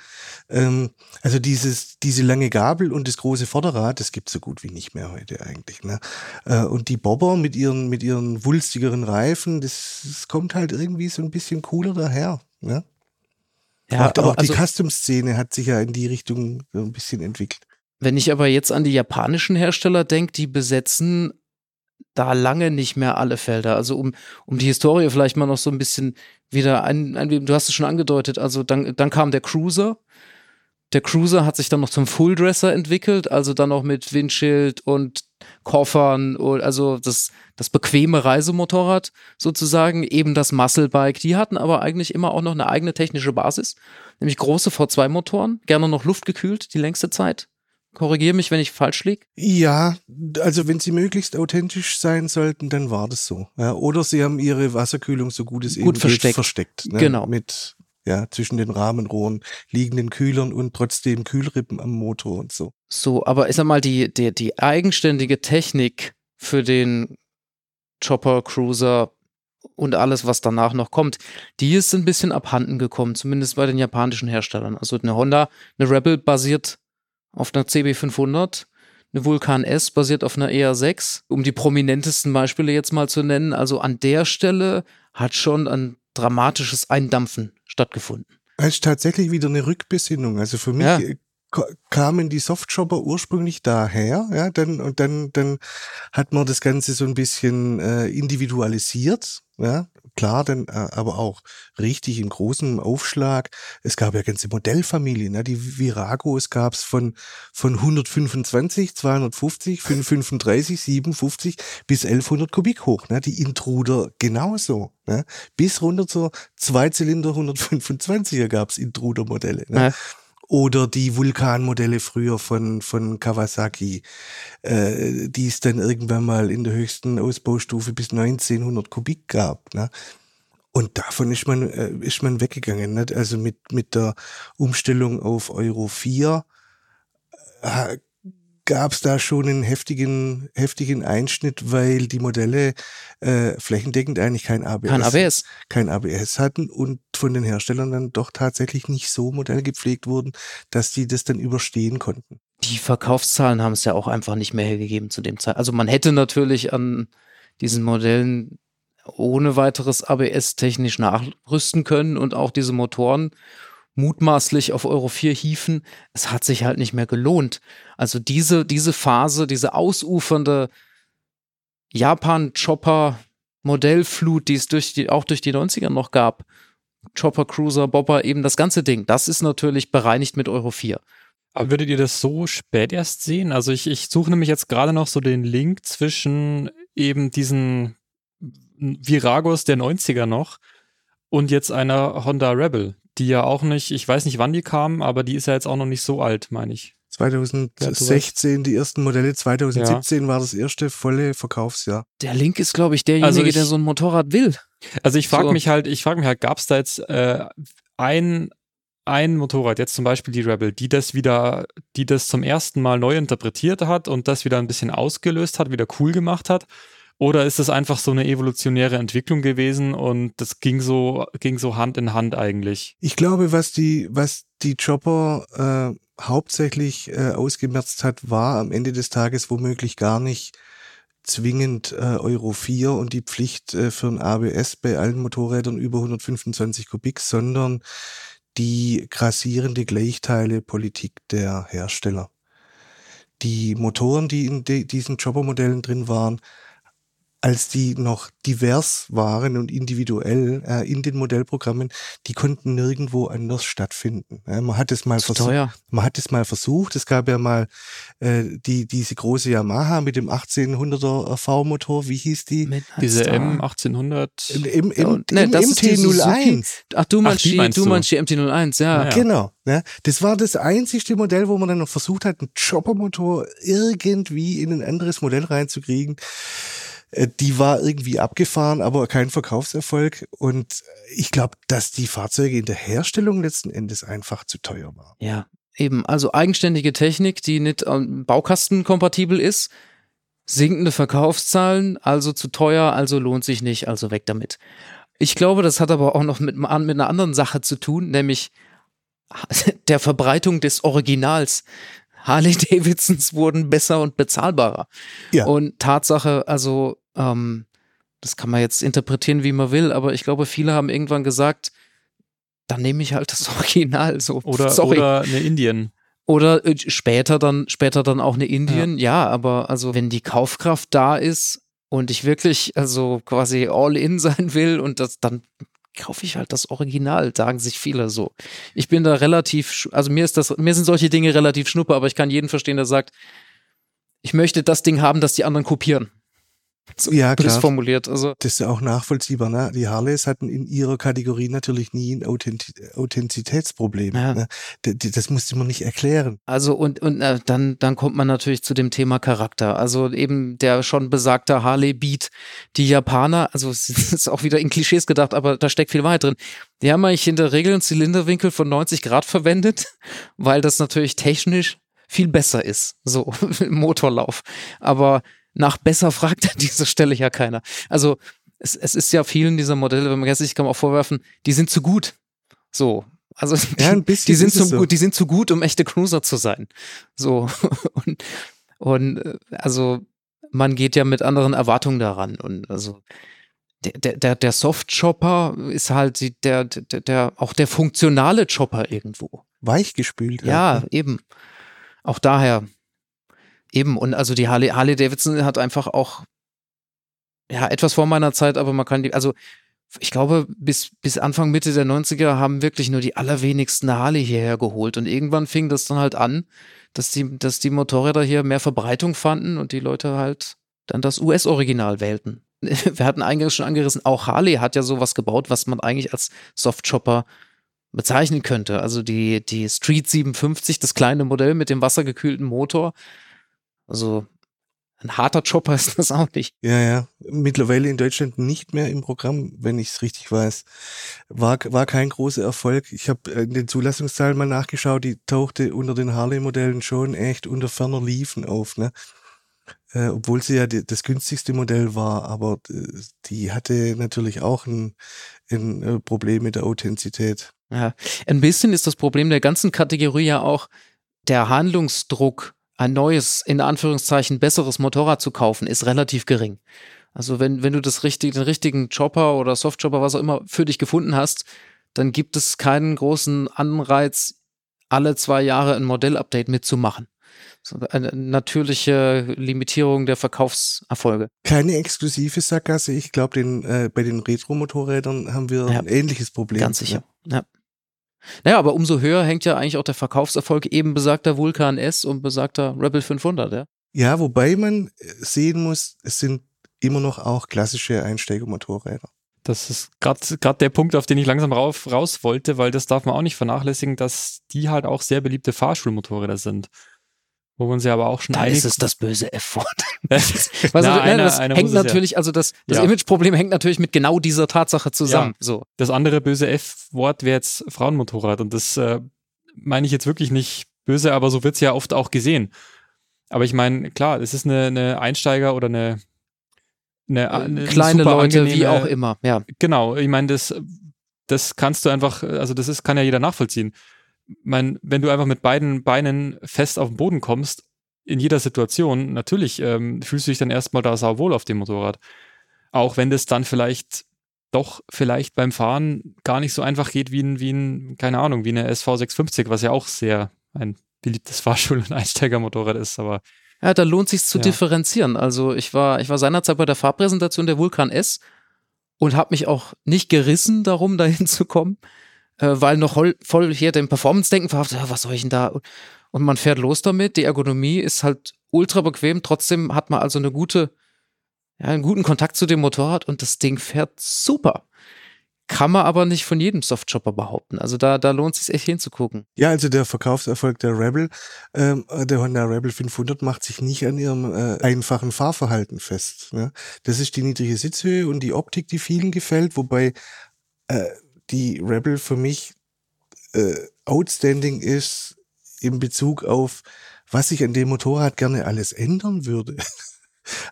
Ähm, also dieses, diese lange Gabel und das große Vorderrad, das gibt's so gut wie nicht mehr heute eigentlich. Ne? Äh, und die Bobber mit ihren, mit ihren wulstigeren Reifen, das, das kommt halt irgendwie so ein bisschen cooler daher. Ne? Ja, auch, auch also, die Custom-Szene hat sich ja in die Richtung so ein bisschen entwickelt. Wenn ich aber jetzt an die japanischen Hersteller denke, die besetzen da lange nicht mehr alle Felder. Also um, um die Historie vielleicht mal noch so ein bisschen wieder ein, ein du hast es schon angedeutet, also dann, dann kam der Cruiser. Der Cruiser hat sich dann noch zum Fulldresser entwickelt, also dann auch mit Windschild und Koffern, also das, das bequeme Reisemotorrad sozusagen, eben das Muscle Bike. Die hatten aber eigentlich immer auch noch eine eigene technische Basis, nämlich große V2-Motoren, gerne noch luftgekühlt die längste Zeit. Korrigiere mich, wenn ich falsch liege. Ja, also wenn sie möglichst authentisch sein sollten, dann war das so. Ja, oder sie haben ihre Wasserkühlung so gut es Gut eben versteckt. geht versteckt. Ne? Genau. Mit ja, zwischen den Rahmenrohren liegenden Kühlern und trotzdem Kühlrippen am Motor und so. So, aber ich sag mal, die, die, die eigenständige Technik für den Chopper, Cruiser und alles, was danach noch kommt, die ist ein bisschen abhanden gekommen, zumindest bei den japanischen Herstellern. Also eine Honda, eine Rebel basiert auf einer CB500, eine Vulcan S basiert auf einer ER6, um die prominentesten Beispiele jetzt mal zu nennen. Also an der Stelle hat schon ein dramatisches Eindampfen stattgefunden. Es ist tatsächlich wieder eine Rückbesinnung. Also für mich Ja. äh, kamen die Softshopper ursprünglich daher, ja, dann und dann dann hat man das Ganze so ein bisschen äh, individualisiert, ja, klar, dann äh, aber auch richtig in großem Aufschlag. Es gab ja ganze Modellfamilien, ne? die Viragos gab es von von 125, 250, 535, 57 bis 1100 Kubik hoch, ne? Die Intruder genauso, ne? Bis runter zur Zweizylinder 125er gab's Intruder-Modelle. Ne? Ja. Oder die Vulkan-Modelle früher von, von Kawasaki, äh, die es dann irgendwann mal in der höchsten Ausbaustufe bis 1900 Kubik gab. Ne? Und davon ist man, äh, ist man weggegangen. Nicht? Also mit, mit der Umstellung auf Euro 4 äh, gab es da schon einen heftigen, heftigen Einschnitt, weil die Modelle äh, flächendeckend eigentlich kein ABS, Kein ABS. kein ABS hatten und von den Herstellern dann doch tatsächlich nicht so Modelle gepflegt wurden, dass die das dann überstehen konnten. Die Verkaufszahlen haben es ja auch einfach nicht mehr hergegeben zu dem Zeit. Also man hätte natürlich an diesen Modellen ohne weiteres ABS technisch nachrüsten können und auch diese Motoren mutmaßlich auf Euro 4 hiefen. Es hat sich halt nicht mehr gelohnt. Also diese, diese Phase, diese ausufernde Japan-Chopper-Modellflut, die es durch die, auch durch die 90er noch gab, Chopper, Cruiser, Bobber, eben das ganze Ding, das ist natürlich bereinigt mit Euro 4. Aber würdet ihr das so spät erst sehen? Also ich, ich suche nämlich jetzt gerade noch so den Link zwischen eben diesen Viragos der 90er noch und jetzt einer Honda Rebel, die ja auch nicht, ich weiß nicht wann die kam, aber die ist ja jetzt auch noch nicht so alt, meine ich. 2016 die ersten Modelle, 2017 war das erste volle Verkaufsjahr. Der Link ist, glaube ich, derjenige, Also ich- der so ein Motorrad will. Also ich frage So. mich halt, ich frage mich halt, gab es da jetzt äh, ein, ein Motorrad, jetzt zum Beispiel die Rebel, die das wieder, die das zum ersten Mal neu interpretiert hat und das wieder ein bisschen ausgelöst hat, wieder cool gemacht hat? Oder ist das einfach so eine evolutionäre Entwicklung gewesen und das ging so, ging so Hand in Hand eigentlich? Ich glaube, was die, was die Chopper äh, hauptsächlich äh, ausgemerzt hat, war am Ende des Tages womöglich gar nicht zwingend äh, Euro 4 und die Pflicht äh, für ein ABS bei allen Motorrädern über 125 Kubik, sondern die grassierende Gleichteilepolitik der Hersteller. Die Motoren, die in diesen Chopper-Modellen drin waren, als die noch divers waren und individuell äh, in den Modellprogrammen, die konnten nirgendwo anders stattfinden. Ja, man hat es mal versucht. teuer. Man hat es mal versucht. Es gab ja mal äh, die diese große Yamaha mit dem 1800er V-Motor. Wie hieß die? Midnight Diese Star. M 1800. Im, im, im, Und- ne, im das ist die MT-01. Ach, du meinst die die, meinst du meinst die MT-01, ja. Ja. Genau. Ne? Das war das einzigste Modell, wo man dann noch versucht hat, einen Choppermotor irgendwie in ein anderes Modell reinzukriegen. Äh, Die war irgendwie abgefahren, aber kein Verkaufserfolg. Und ich glaube, dass die Fahrzeuge in der Herstellung letzten Endes einfach zu teuer waren. Ja, eben. Also eigenständige Technik, die nicht ähm, baukastenkompatibel ist, sinkende Verkaufszahlen, also zu teuer, also lohnt sich nicht, also weg damit. Ich glaube, das hat aber auch noch mit, mit einer anderen Sache zu tun, nämlich der Verbreitung des Originals. Harley Davidsons wurden besser und bezahlbarer. Ja. Und Tatsache, also, ähm, das kann man jetzt interpretieren, wie man will, aber ich glaube, viele haben irgendwann gesagt, dann nehme ich halt das Original so. Oder, Sorry. oder eine Indien. Oder äh, später dann, später dann auch eine Indien. Ja. aber also wenn die Kaufkraft da ist und ich wirklich also quasi all in sein will und das dann kaufe ich halt das Original, sagen sich viele so. Ich bin da relativ, also mir ist das, mir sind solche Dinge relativ schnuppe, aber ich kann jeden verstehen, der sagt, ich möchte das Ding haben, das die anderen kopieren. So Ja, formuliert. Also Das ist ja auch nachvollziehbar. Ne? Die Harleys hatten in ihrer Kategorie natürlich nie ein Authenti Authentizitätsproblem. Ja. Ne? Das musste man nicht erklären. Also und, und äh, dann, dann kommt man natürlich zu dem Thema Charakter. Also eben der schon besagte Harley Beat. Die Japaner, also es ist auch wieder in Klischees gedacht, aber da steckt viel Wahrheit drin. Die haben eigentlich in der Regel einen Zylinderwinkel von 90 Grad verwendet, weil das natürlich technisch viel besser ist, so im Motorlauf. Aber nach besser fragt an dieser Stelle ja keiner. Also es, es ist ja vielen dieser Modelle, wenn man ganz sich kann man auch vorwerfen, die sind zu gut. So. Also Ja, ein bisschen die sind zu so. gut, die sind zu gut, um echte Cruiser zu sein. So und, und äh, also man geht ja mit anderen Erwartungen daran und also der, der, der, der Soft-Chopper ist halt die, der, der, der, auch der funktionale Chopper irgendwo. Weichgespült. Ja, halt, ne? eben. Auch daher. Eben. Und also die Harley, Harley Davidson hat einfach auch, ja, etwas vor meiner Zeit, aber man kann die, also ich glaube, bis, bis Anfang, Mitte der 90er haben wirklich nur die allerwenigsten Harley hierher geholt. Und irgendwann fing das dann halt an, dass die, dass die Motorräder hier mehr Verbreitung fanden und die Leute halt dann das US-Original wählten. Wir hatten eingangs schon angerissen, auch Harley hat ja sowas gebaut, was man eigentlich als Softchopper bezeichnen könnte. Also die, die Street 57, das kleine Modell mit dem wassergekühlten Motor. Also ein harter Chopper ist das auch nicht. Ja, ja. Mittlerweile in Deutschland nicht mehr im Programm, wenn ich es richtig weiß. War, war kein großer Erfolg. Ich habe in den Zulassungszahlen mal nachgeschaut, die tauchte unter den Harley-Modellen schon echt unter ferner Liefen auf, ne? Äh, obwohl sie ja die, das günstigste Modell war, aber äh, die hatte natürlich auch ein, ein äh, Problem mit der Authentizität. Ja, ein bisschen ist das Problem der ganzen Kategorie ja auch der Handlungsdruck, ein neues, in Anführungszeichen besseres Motorrad zu kaufen, ist relativ gering. Also wenn, wenn du das richtig, den richtigen Chopper oder Softchopper, was auch immer, für dich gefunden hast, dann gibt es keinen großen Anreiz, alle zwei Jahre ein Modellupdate mitzumachen. So eine natürliche Limitierung der Verkaufserfolge. Keine exklusive Sackgasse. Ich glaube, den, äh, bei den Retro-Motorrädern haben wir Ja. ein ähnliches Problem. Ganz sicher. Ja. Naja, aber umso höher hängt ja eigentlich auch der Verkaufserfolg eben besagter Vulkan S und besagter Rebel 500, ja. Ja, wobei man äh, sehen muss, es sind immer noch auch klassische Einsteigermotorräder. Das ist gerade der Punkt, auf den ich langsam rauf, raus wollte, weil das darf man auch nicht vernachlässigen, dass die halt auch sehr beliebte Fahrschulmotorräder sind. Wo man sie aber auch schon Da einig ist es das böse F-Wort. Was Also, Na, ne, einer- das einer hängt es ja. natürlich, also das, das Ja. Imageproblem hängt natürlich mit genau dieser Tatsache zusammen. So. Das andere böse F-Wort wäre jetzt Frauenmotorrad und das äh, meine ich jetzt wirklich nicht böse, aber so wird's ja oft auch gesehen. Aber ich meine, klar, es ist eine, eine Einsteiger oder eine, eine, eine Äh, Kleine super Leute, wie auch immer, ja. Genau, ich meine, das, das kannst du einfach, also das ist, kann ja jeder nachvollziehen. Mein, wenn du einfach mit beiden Beinen fest auf den Boden kommst, in jeder Situation, natürlich ähm, fühlst du dich dann erstmal da sauwohl auf dem Motorrad. Auch wenn das dann vielleicht doch vielleicht beim Fahren gar nicht so einfach geht wie ein, wie ein, keine Ahnung, wie eine SV 650, was ja auch sehr ein beliebtes Fahrschul- und Einsteigermotorrad ist, aber Ja, da lohnt sich zu Ja. differenzieren. Also ich war, ich war seinerzeit bei der Fahrpräsentation der Vulkan S und habe mich auch nicht gerissen darum, dahin zu kommen, weil noch voll, hier dem Performance-Denken verhaftet, was soll ich denn da? Und man fährt los damit. Die Ergonomie ist halt ultra bequem. Trotzdem hat man also eine gute, ja, einen guten Kontakt zu dem Motorrad und das Ding fährt super. Kann man aber nicht von jedem Softchopper behaupten. Also da, da lohnt es sich echt hinzugucken. Ja, also der Verkaufserfolg der Rebel, ähm, der Honda Rebel 500 macht sich nicht an ihrem äh, einfachen Fahrverhalten fest. Ne? Das ist die niedrige Sitzhöhe und die Optik, die vielen gefällt, wobei äh, die Rebel für mich äh, outstanding ist in Bezug auf, was ich an dem Motorrad gerne alles ändern würde.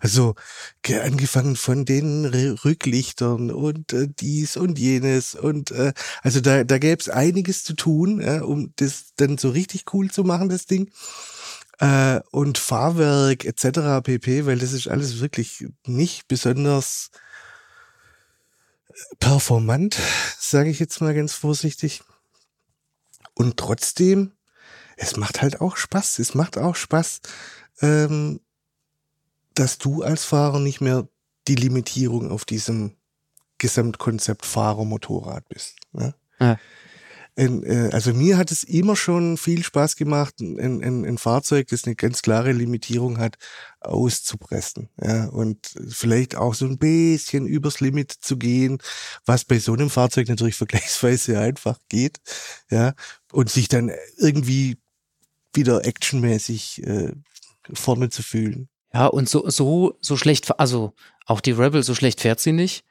Also ge- angefangen von den Rücklichtern und äh, dies und jenes und äh, also da, da gäbe es einiges zu tun, äh, um das dann so richtig cool zu machen, das Ding. Äh, und Fahrwerk etc. pp, weil das ist alles wirklich nicht besonders performant, sage ich jetzt mal ganz vorsichtig. Und trotzdem, es macht halt auch Spaß. Es macht auch Spaß, ähm, dass du als Fahrer nicht mehr die Limitierung auf diesem Gesamtkonzept Fahrermotorrad bist. Ne? Ja. Äh, also mir hat es immer schon viel Spaß gemacht, ein, ein, ein Fahrzeug, das eine ganz klare Limitierung hat, auszupressen. Ja, und vielleicht auch so ein bisschen übers Limit zu gehen, was bei so einem Fahrzeug natürlich vergleichsweise einfach geht. Ja, und sich dann irgendwie wieder actionmäßig äh, vorne zu fühlen. Ja, und so, so, so schlecht, also auch die Rebel, so schlecht fährt sie nicht.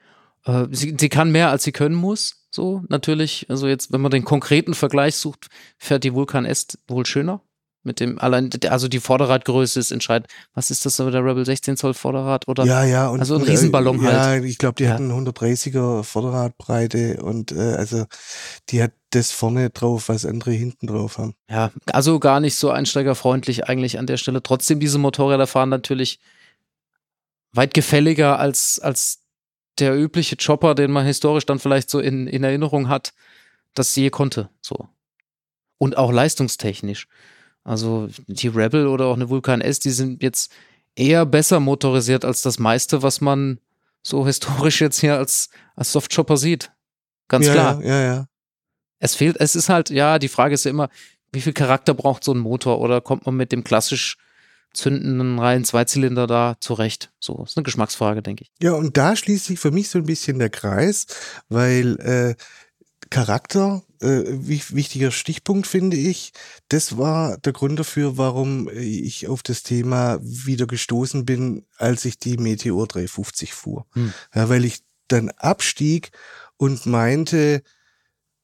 Äh, sie, sie kann mehr, als sie können muss. So, natürlich. Also jetzt, wenn man den konkreten Vergleich sucht, fährt die Vulkan S wohl schöner. Mit dem, allein, also die Vorderradgröße ist entscheidend. Was ist das so der Rebel 16 Zoll Vorderrad oder? Ja, ja. Und, also ein Riesenballon äh, halt. Ja, ich glaube, die Ja. hatten 130er Vorderradbreite und äh, also die hat das vorne drauf, was andere hinten drauf haben. Ja, also gar nicht so einsteigerfreundlich eigentlich an der Stelle. Trotzdem, diese Motorräder fahren natürlich weit gefälliger als, als der übliche Chopper, den man historisch dann vielleicht so in, in Erinnerung hat, das je konnte. So. Und auch leistungstechnisch. Also die Rebel oder auch eine Vulkan S, die sind jetzt eher besser motorisiert als das meiste, was man so historisch jetzt hier als, als Softchopper sieht. Ganz ja, klar. Ja, ja, ja. Es fehlt, es ist halt, ja, die Frage ist ja immer, wie viel Charakter braucht so ein Motor oder kommt man mit dem klassisch zündenden reinen Zweizylinder da zurecht? So, ist eine Geschmacksfrage, denke ich. Ja, und da schließt sich für mich so ein bisschen der Kreis, weil äh, Charakter, äh, wich- wichtiger Stichpunkt finde ich, das war der Grund dafür, warum ich auf das Thema wieder gestoßen bin, als ich die Meteor 350 fuhr. Hm. Ja, weil ich dann abstieg und meinte,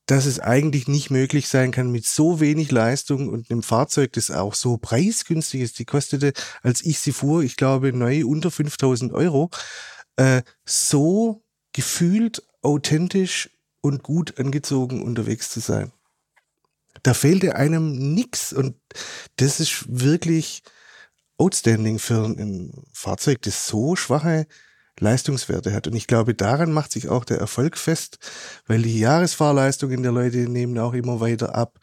dass es eigentlich nicht möglich sein kann, mit so wenig Leistung und einem Fahrzeug, das auch so preisgünstig ist, die kostete, als ich sie fuhr, ich glaube, neu unter 5000 Euro, äh, so gefühlt, authentisch und gut angezogen unterwegs zu sein. Da fehlte einem nix und das ist wirklich outstanding für ein Fahrzeug, das so schwache Leistungswerte hat. Und ich glaube, daran macht sich auch der Erfolg fest, weil die Jahresfahrleistungen der Leute nehmen auch immer weiter ab.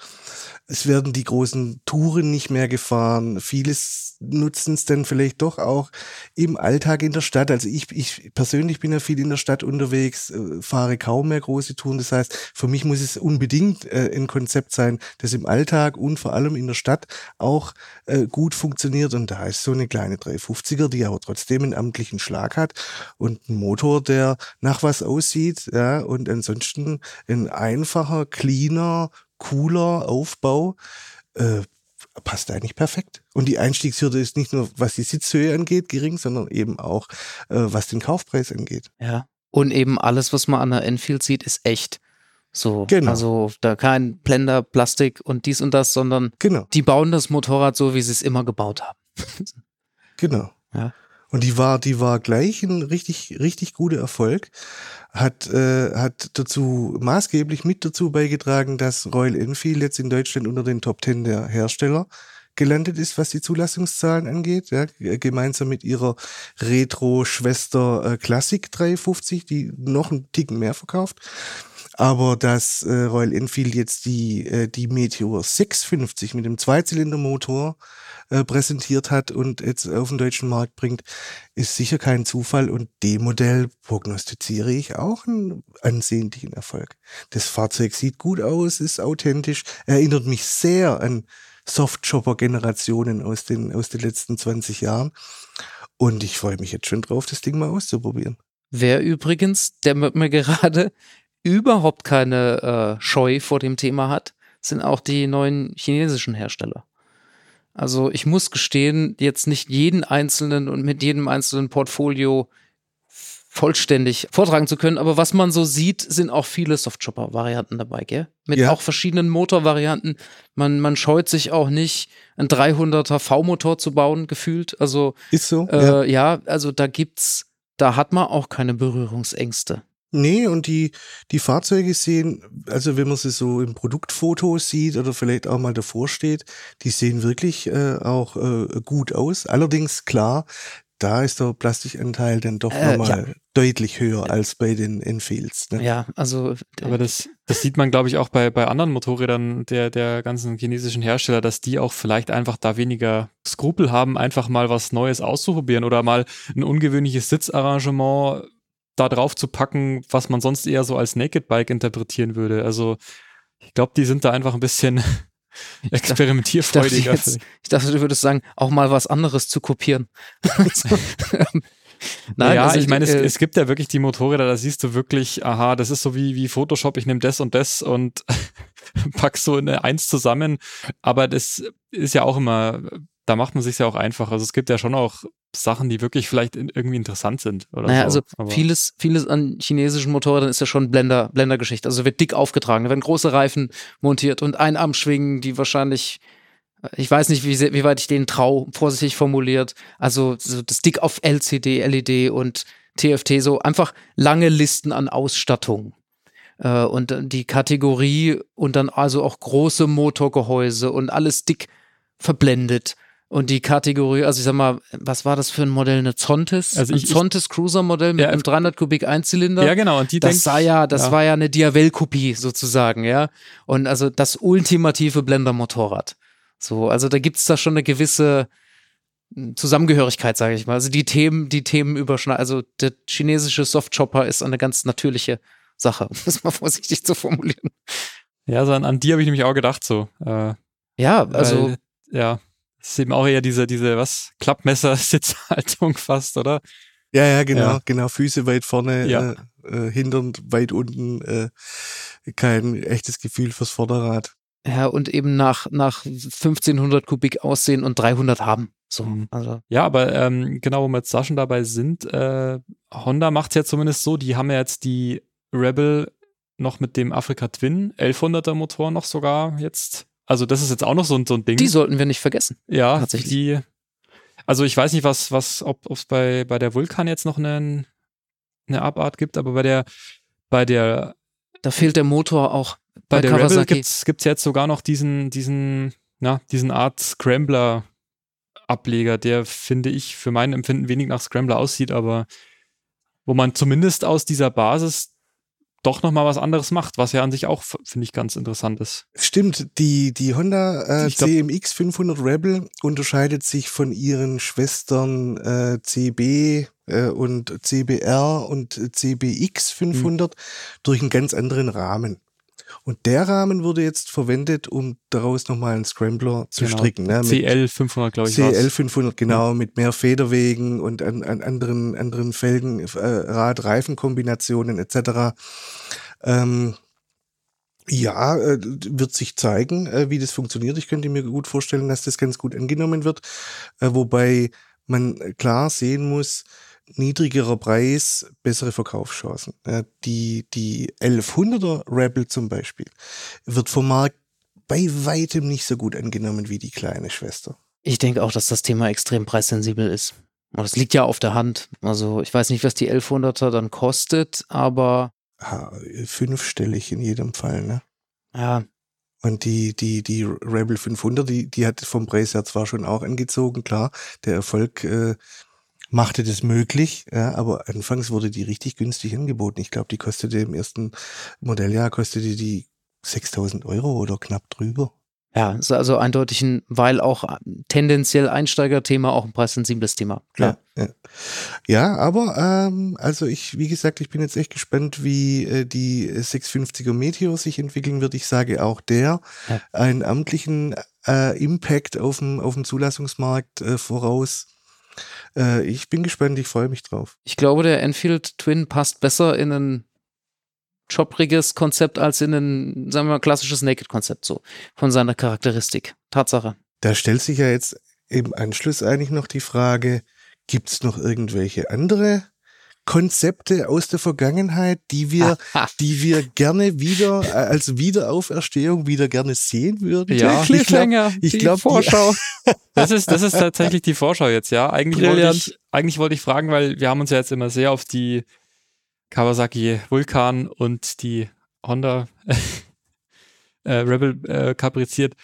Es werden die großen Touren nicht mehr gefahren. Vieles nutzen es dann vielleicht doch auch im Alltag in der Stadt. Also ich, ich persönlich bin ja viel in der Stadt unterwegs, äh, fahre kaum mehr große Touren. Das heißt, für mich muss es unbedingt äh, ein Konzept sein, das im Alltag und vor allem in der Stadt auch äh, gut funktioniert. Und da ist so eine kleine 350er, die aber trotzdem einen amtlichen Schlag hat und ein Motor, der nach was aussieht. Ja, und ansonsten ein einfacher, cleaner, cooler Aufbau. Äh, passt eigentlich perfekt. Und die Einstiegshürde ist nicht nur, was die Sitzhöhe angeht, gering, sondern eben auch, äh, was den Kaufpreis angeht. Ja. Und eben alles, was man an der Enfield sieht, ist echt. So, Genau. also da kein Blender, Plastik und dies und das, sondern Genau, die bauen das Motorrad so, wie sie es immer gebaut haben. genau. Ja. Und die war, die war gleich ein richtig, richtig guter Erfolg. Hat, äh, hat dazu maßgeblich mit dazu beigetragen, dass Royal Enfield jetzt in Deutschland unter den Top Ten der Hersteller gelandet ist, was die Zulassungszahlen angeht, ja, gemeinsam mit ihrer Retro-Schwester äh, Classic 350, die noch einen Ticken mehr verkauft. Aber dass äh, Royal Enfield jetzt die, äh, die Meteor 650 mit dem Zweizylindermotor äh, präsentiert hat und jetzt auf den deutschen Markt bringt, ist sicher kein Zufall. Und dem Modell prognostiziere ich auch einen ansehnlichen Erfolg. Das Fahrzeug sieht gut aus, ist authentisch, erinnert mich sehr an Softchopper-Generationen aus den, aus den letzten 20 Jahren. Und ich freue mich jetzt schon drauf, das Ding mal auszuprobieren. Wer übrigens, der mit mir gerade überhaupt keine äh, Scheu vor dem Thema hat, sind auch die neuen chinesischen Hersteller. Also ich muss gestehen, jetzt nicht jeden einzelnen und mit jedem einzelnen Portfolio vollständig vortragen zu können, aber was man so sieht, sind auch viele Softchopper-Varianten dabei, gell? Mit Ja. auch verschiedenen Motorvarianten. Man, man scheut sich auch nicht, einen 300er V-Motor zu bauen, gefühlt. Also Ist so? äh, ja, also da gibt's, da hat man auch keine Berührungsängste. Nee, und die, die Fahrzeuge sehen, also wenn man sie so im Produktfoto sieht oder vielleicht auch mal davor steht, die sehen wirklich äh, auch äh, gut aus. Allerdings klar, da ist der Plastikanteil dann doch Äh, nochmal deutlich höher als bei den Enfields. Ne? Ja, also Aber das, das sieht man, glaube ich, auch bei, bei anderen Motorrädern der, der ganzen chinesischen Hersteller, dass die auch vielleicht einfach da weniger Skrupel haben, einfach mal was Neues auszuprobieren oder mal ein ungewöhnliches Sitzarrangement da drauf zu packen, was man sonst eher so als Naked Bike interpretieren würde. Also Ich glaube, die sind da einfach ein bisschen experimentierfreudiger. Ich dachte, jetzt, ich dachte, du würdest sagen, auch mal was anderes zu kopieren. Nein, ja, also, ich meine, es, äh, es, gibt ja wirklich die Motorräder, da siehst du wirklich, aha, das ist so wie, wie Photoshop, ich nehme das und das und packst so eine Eins zusammen. Aber das ist ja auch immer, da macht man sich ja auch einfach. Also es gibt ja schon auch Sachen, die wirklich vielleicht irgendwie interessant sind. Oder naja, so. also vieles, vieles an chinesischen Motorrädern ist ja schon Blender, Blender-Geschichte. Also wird dick aufgetragen, da werden große Reifen montiert und Einarmschwingen, die wahrscheinlich ich weiß nicht, wie, wie weit ich den trau, vorsichtig formuliert. Also so das dick auf LCD, LED und TFT, so einfach lange Listen an Ausstattung. Äh, und die Kategorie und dann also auch große Motorgehäuse und alles dick verblendet. Und die Kategorie, also ich sag mal, was war das für ein Modell? Eine Zontis? Also ich, ein Zontis Cruiser Modell mit ja, einem 300 Kubik Einzylinder? Ja, genau. Und die das sah ja, das ja. war ja eine Diavel-Kopie sozusagen, ja. Und also das ultimative Blender-Motorrad. So, also da gibt's da schon eine gewisse hm, Zusammengehörigkeit, sage ich mal. Also die Themen, die Themen überschneiden. Also der chinesische Softchopper ist eine ganz natürliche Sache, um das mal vorsichtig zu formulieren. Ja, so an, an die habe ich nämlich auch gedacht so. Äh, ja, also weil, ja, das ist eben auch eher diese, diese, was, Klappmesser-Sitzhaltung fast, oder? Ja, ja, genau, Ja. genau. Füße weit vorne, Ja. äh, äh, Hintern weit unten, äh, kein echtes Gefühl fürs Vorderrad. ja und eben nach nach 1500 Kubik aussehen und 300 haben. So, Mhm. also Ja, aber ähm, genau, wo wir jetzt da schon dabei sind, äh, Honda macht es ja zumindest so, die haben ja jetzt die Rebel noch mit dem Afrika Twin 1100er Motor noch sogar jetzt. Also das ist jetzt auch noch so, ein- so ein Ding. die sollten wir nicht vergessen. ja, tatsächlich. Die, also ich weiß nicht, was, was, ob es bei, bei der Vulkan jetzt noch einen, eine Abart gibt, aber bei der, bei der, Da fehlt der Motor auch bei, bei, der Rebel Kawasaki. gibt's gibt's jetzt sogar noch diesen, diesen, na, diesen Art Scrambler Ableger, der finde ich für mein Empfinden wenig nach Scrambler aussieht, aber wo man zumindest aus dieser Basis doch noch mal was anderes macht, was ja an sich auch finde ich ganz interessant ist. Stimmt, die, die Honda äh, glaub- CMX 500 Rebel unterscheidet sich von ihren Schwestern äh, CB äh, und CBR und CBX 500 durch einen ganz anderen Rahmen. Und der Rahmen wurde jetzt verwendet, um daraus nochmal einen Scrambler zu Genau. stricken. Ne? CL 500 glaube ich. CL 500, genau, mit mehr Federwegen und an, an anderen, anderen Felgen, äh, Rad-Reifen-Kombinationen etc. Ähm, ja, äh, wird sich zeigen, äh, wie das funktioniert. Ich könnte mir gut vorstellen, dass das ganz gut angenommen wird, äh, wobei man klar sehen muss, niedrigerer Preis, bessere Verkaufschancen. Die, die 1100er Rebel zum Beispiel wird vom Markt bei weitem nicht so gut angenommen wie die kleine Schwester. Ich denke auch, dass das Thema extrem preissensibel ist. Und das liegt ja auf der Hand. Also ich weiß nicht, was die 1100er dann kostet, aber Ah, fünfstellig in jedem Fall, ne? ja, Und die, die, die Rebel 500, die, die hat vom Preis her zwar schon auch angezogen, klar, der Erfolg äh, machte das möglich, ja, aber anfangs wurde die richtig günstig angeboten. Ich glaube, die kostete im ersten Modelljahr, kostete die 6000 Euro oder knapp drüber. ja, ist also eindeutig ein, weil auch tendenziell Einsteigerthema auch ein preissensibles Thema. Klar. Ja, ja. ja aber ähm, also ich, wie gesagt, ich bin jetzt echt gespannt, wie äh, die 650er Meteor sich entwickeln wird. Ich sage auch der Ja. einen amtlichen äh, Impact auf dem, auf dem Zulassungsmarkt äh, voraus. Äh, ich bin gespannt, ich freue mich drauf. Ich glaube, der Enfield Twin passt besser in ein jobbriges Konzept als in ein, sagen wir mal, klassisches Naked-Konzept, so von seiner Charakteristik. Tatsache. Da stellt sich ja jetzt im Anschluss eigentlich noch die Frage, gibt es noch irgendwelche andere Konzepte aus der Vergangenheit, die wir die wir gerne wieder äh, als Wiederauferstehung wieder gerne sehen würden. Ja. ich glaub, ich die glaub, die- Vorschau. Das ist, das ist tatsächlich die Vorschau jetzt, ja. Eigentlich wollte, ich, eigentlich wollte ich fragen, weil wir haben uns ja jetzt immer sehr auf die Kawasaki Vulkan und die Honda äh, Rebel äh, kapriziert.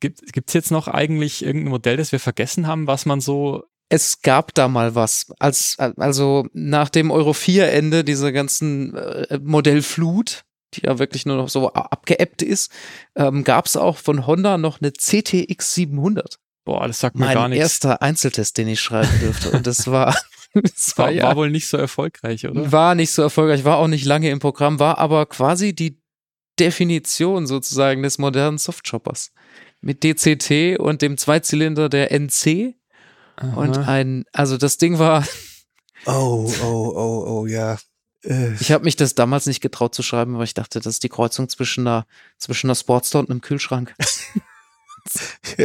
Gibt es jetzt noch eigentlich irgendein Modell, das wir vergessen haben, was man so. Es gab da mal was. Als, also nach dem Euro 4 Ende dieser ganzen äh, Modellflut, die ja wirklich nur noch so abgeebbt ist, ähm, gab es auch von Honda noch eine CTX 700. Boah, das sagt mir gar Mein nichts. erster Einzeltest, den ich schreiben dürfte. Und das war, das war, War, ja, war wohl nicht so erfolgreich, oder? war nicht so erfolgreich, war auch nicht lange im Programm, war aber quasi die Definition sozusagen des modernen Softshoppers. Mit DCT und dem Zweizylinder der NC und Aha. ein, also das Ding war, Oh, oh, oh, oh, ja. Äh, ich habe mich das damals nicht getraut zu schreiben, weil ich dachte, das ist die Kreuzung zwischen einer, zwischen einer Sportster und einem Kühlschrank.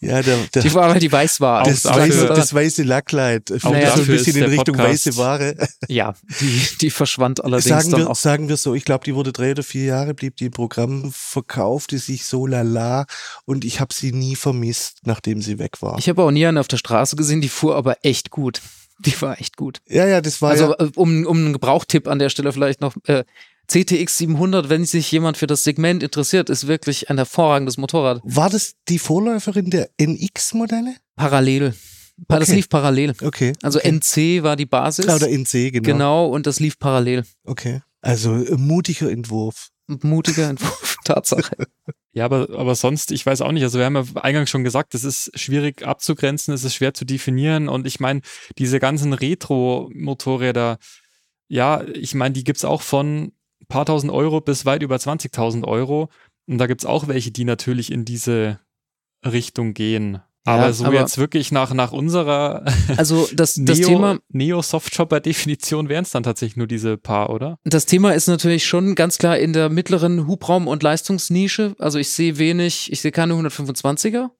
ja, der, der, Die war, weil die weiß war. das, weiße, das weiße Lackleid. Vielleicht Naja, so ein bisschen in Richtung Podcast- weiße Ware. ja, die, die verschwand allerdings Sagen dann wir, auch. sagen wir so, ich glaube, die wurde drei oder vier Jahre, blieb die im Programm, verkaufte sich so lala und ich habe sie nie vermisst, nachdem sie weg war. Ich habe auch nie eine auf der Straße gesehen, die fuhr aber echt gut. Die war echt gut. ja, ja, das war Also ja, äh, um, um einen Gebrauchtipp an der Stelle vielleicht noch. Äh, CTX 700, wenn sich jemand für das Segment interessiert, ist wirklich ein hervorragendes Motorrad. war das die Vorläuferin der NX-Modelle? Parallel. Pa- Das Okay. lief parallel. Okay. Also okay. NC war die Basis. Ah, oder NC, genau. genau, und das lief parallel. Okay. Also äh, mutiger Entwurf. Mutiger Entwurf, Tatsache. Ja, aber, aber sonst, ich weiß auch nicht. Also wir haben ja eingangs schon gesagt, es ist schwierig abzugrenzen, es ist schwer zu definieren. Und ich meine, diese ganzen Retro-Motorräder, ja, ich meine, die gibt's auch von paar tausend Euro bis weit über 20.000 Euro. Und da gibt's auch welche, die natürlich in diese Richtung gehen. Aber Ja, so aber- jetzt wirklich nach, nach unserer Also das, das Neo, Thema, Neo-Softshopper-Definition wären es dann tatsächlich nur diese paar, oder? das Thema ist natürlich schon ganz klar in der mittleren Hubraum- und Leistungsnische. Also ich sehe wenig, ich sehe keine 125er.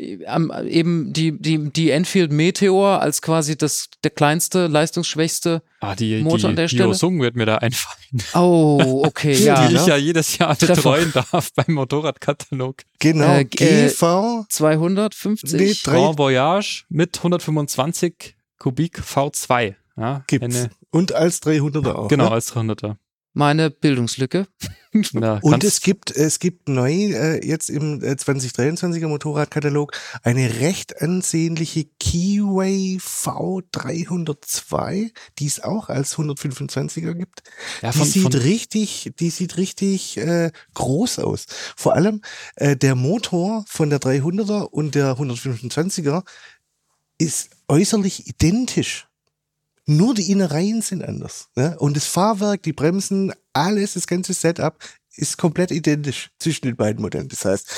Eben die, die, die Enfield Meteor als quasi das, der kleinste, leistungsschwächste. Ah, die, Motor an die, der die Stelle? Yosung wird mir da einfallen, Oh, okay, ja. die ne? ich ja jedes Jahr Treffer. betreuen darf beim Motorradkatalog. Genau. Äh, GV. 250. Nee, Grand Voyage mit 125 Kubik V2. Ja, Gibt's. Eine, Und als 300er auch. genau, Ne? als 300er. Meine Bildungslücke. Ja, Und es gibt, es gibt neu äh, jetzt im äh, 2023er Motorradkatalog eine recht ansehnliche Keyway V302, die es auch als 125er gibt. ja, Die von, sieht von, richtig, die sieht richtig äh, groß aus. Vor allem äh, der Motor von der 300er und der 125er ist äußerlich identisch. Nur die Innereien sind anders. Ne? Und das Fahrwerk, die Bremsen, alles, das ganze Setup ist komplett identisch zwischen den beiden Modellen. Das heißt,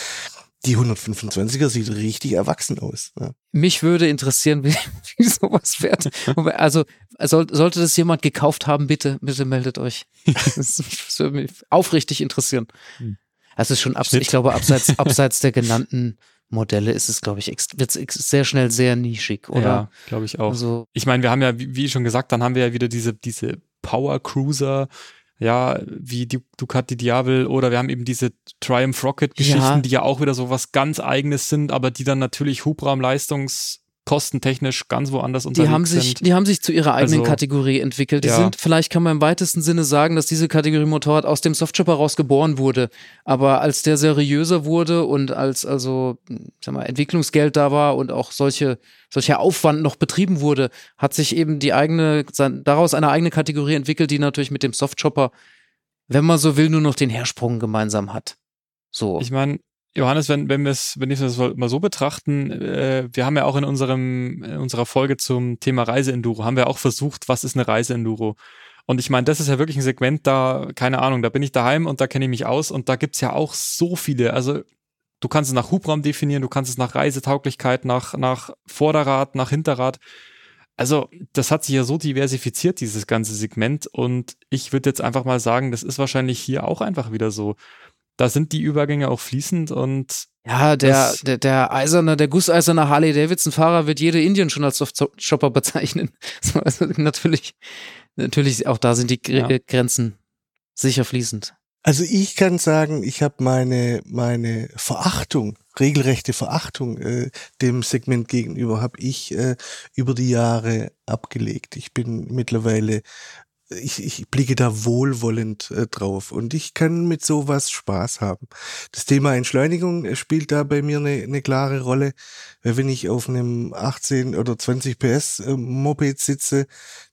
die 125er sieht richtig erwachsen aus. Ne? Mich würde interessieren, wie, wie sowas fährt. Also soll, sollte das jemand gekauft haben, bitte, bitte meldet euch. Das, das würde mich aufrichtig interessieren. Also es ist schon abs Schnitt. ich glaube, abseits, abseits der genannten Modelle ist es, glaube ich, wird es sehr schnell sehr nischig, oder? ja, glaube ich auch. Also, ich meine, wir haben ja, wie, wie schon gesagt, dann haben wir ja wieder diese, diese Power Cruiser, ja, wie die Ducati Diavel oder wir haben eben diese Triumph Rocket Geschichten, Ja. die ja auch wieder so was ganz eigenes sind, aber die dann natürlich Hubraumleistungskostentechnisch ganz woanders die unterwegs haben sich, sind. die haben sich zu ihrer eigenen Also, Kategorie entwickelt. Die ja. sind, vielleicht kann man im weitesten Sinne sagen, dass diese Kategorie Motorrad aus dem Softchopper raus geboren wurde. Aber als der seriöser wurde und als also, sag mal, Entwicklungsgeld da war und auch solche, solcher Aufwand noch betrieben wurde, hat sich eben die eigene, daraus eine eigene Kategorie entwickelt, die natürlich mit dem Softchopper, wenn man so will, nur noch den Hersprung gemeinsam hat. So. Ich meine, Johannes, wenn, wenn wir es, wenn wir das mal so betrachten, äh, wir haben ja auch in unserem, in unserer Folge zum Thema Reiseenduro, haben wir auch versucht, was ist eine Reiseenduro? Und ich meine, das ist ja wirklich ein Segment, da, keine Ahnung, da bin ich daheim und da kenne ich mich aus und da gibt's ja auch so viele. Also du kannst es nach Hubraum definieren, du kannst es nach Reisetauglichkeit, nach, nach Vorderrad, nach Hinterrad. Also, das hat sich ja so diversifiziert, dieses ganze Segment. Und ich würde jetzt einfach mal sagen, das ist wahrscheinlich hier auch einfach wieder so. Da sind die Übergänge auch fließend und Ja, der, der, der eiserne, der gusseiserne Harley-Davidson-Fahrer wird jede Indien schon als Soft-Shopper bezeichnen. So, also natürlich, natürlich, auch da sind die Gre Ja. Grenzen sicher fließend. Also ich kann sagen, ich habe meine meine Verachtung, regelrechte Verachtung äh, dem Segment gegenüber, habe ich äh, über die Jahre abgelegt. Ich bin mittlerweile, ich, ich blicke da wohlwollend äh, drauf und ich kann mit sowas Spaß haben. Das Thema Entschleunigung äh, spielt da bei mir eine, eine klare Rolle. Weil wenn ich auf einem 18 oder 20 PS äh, Moped sitze,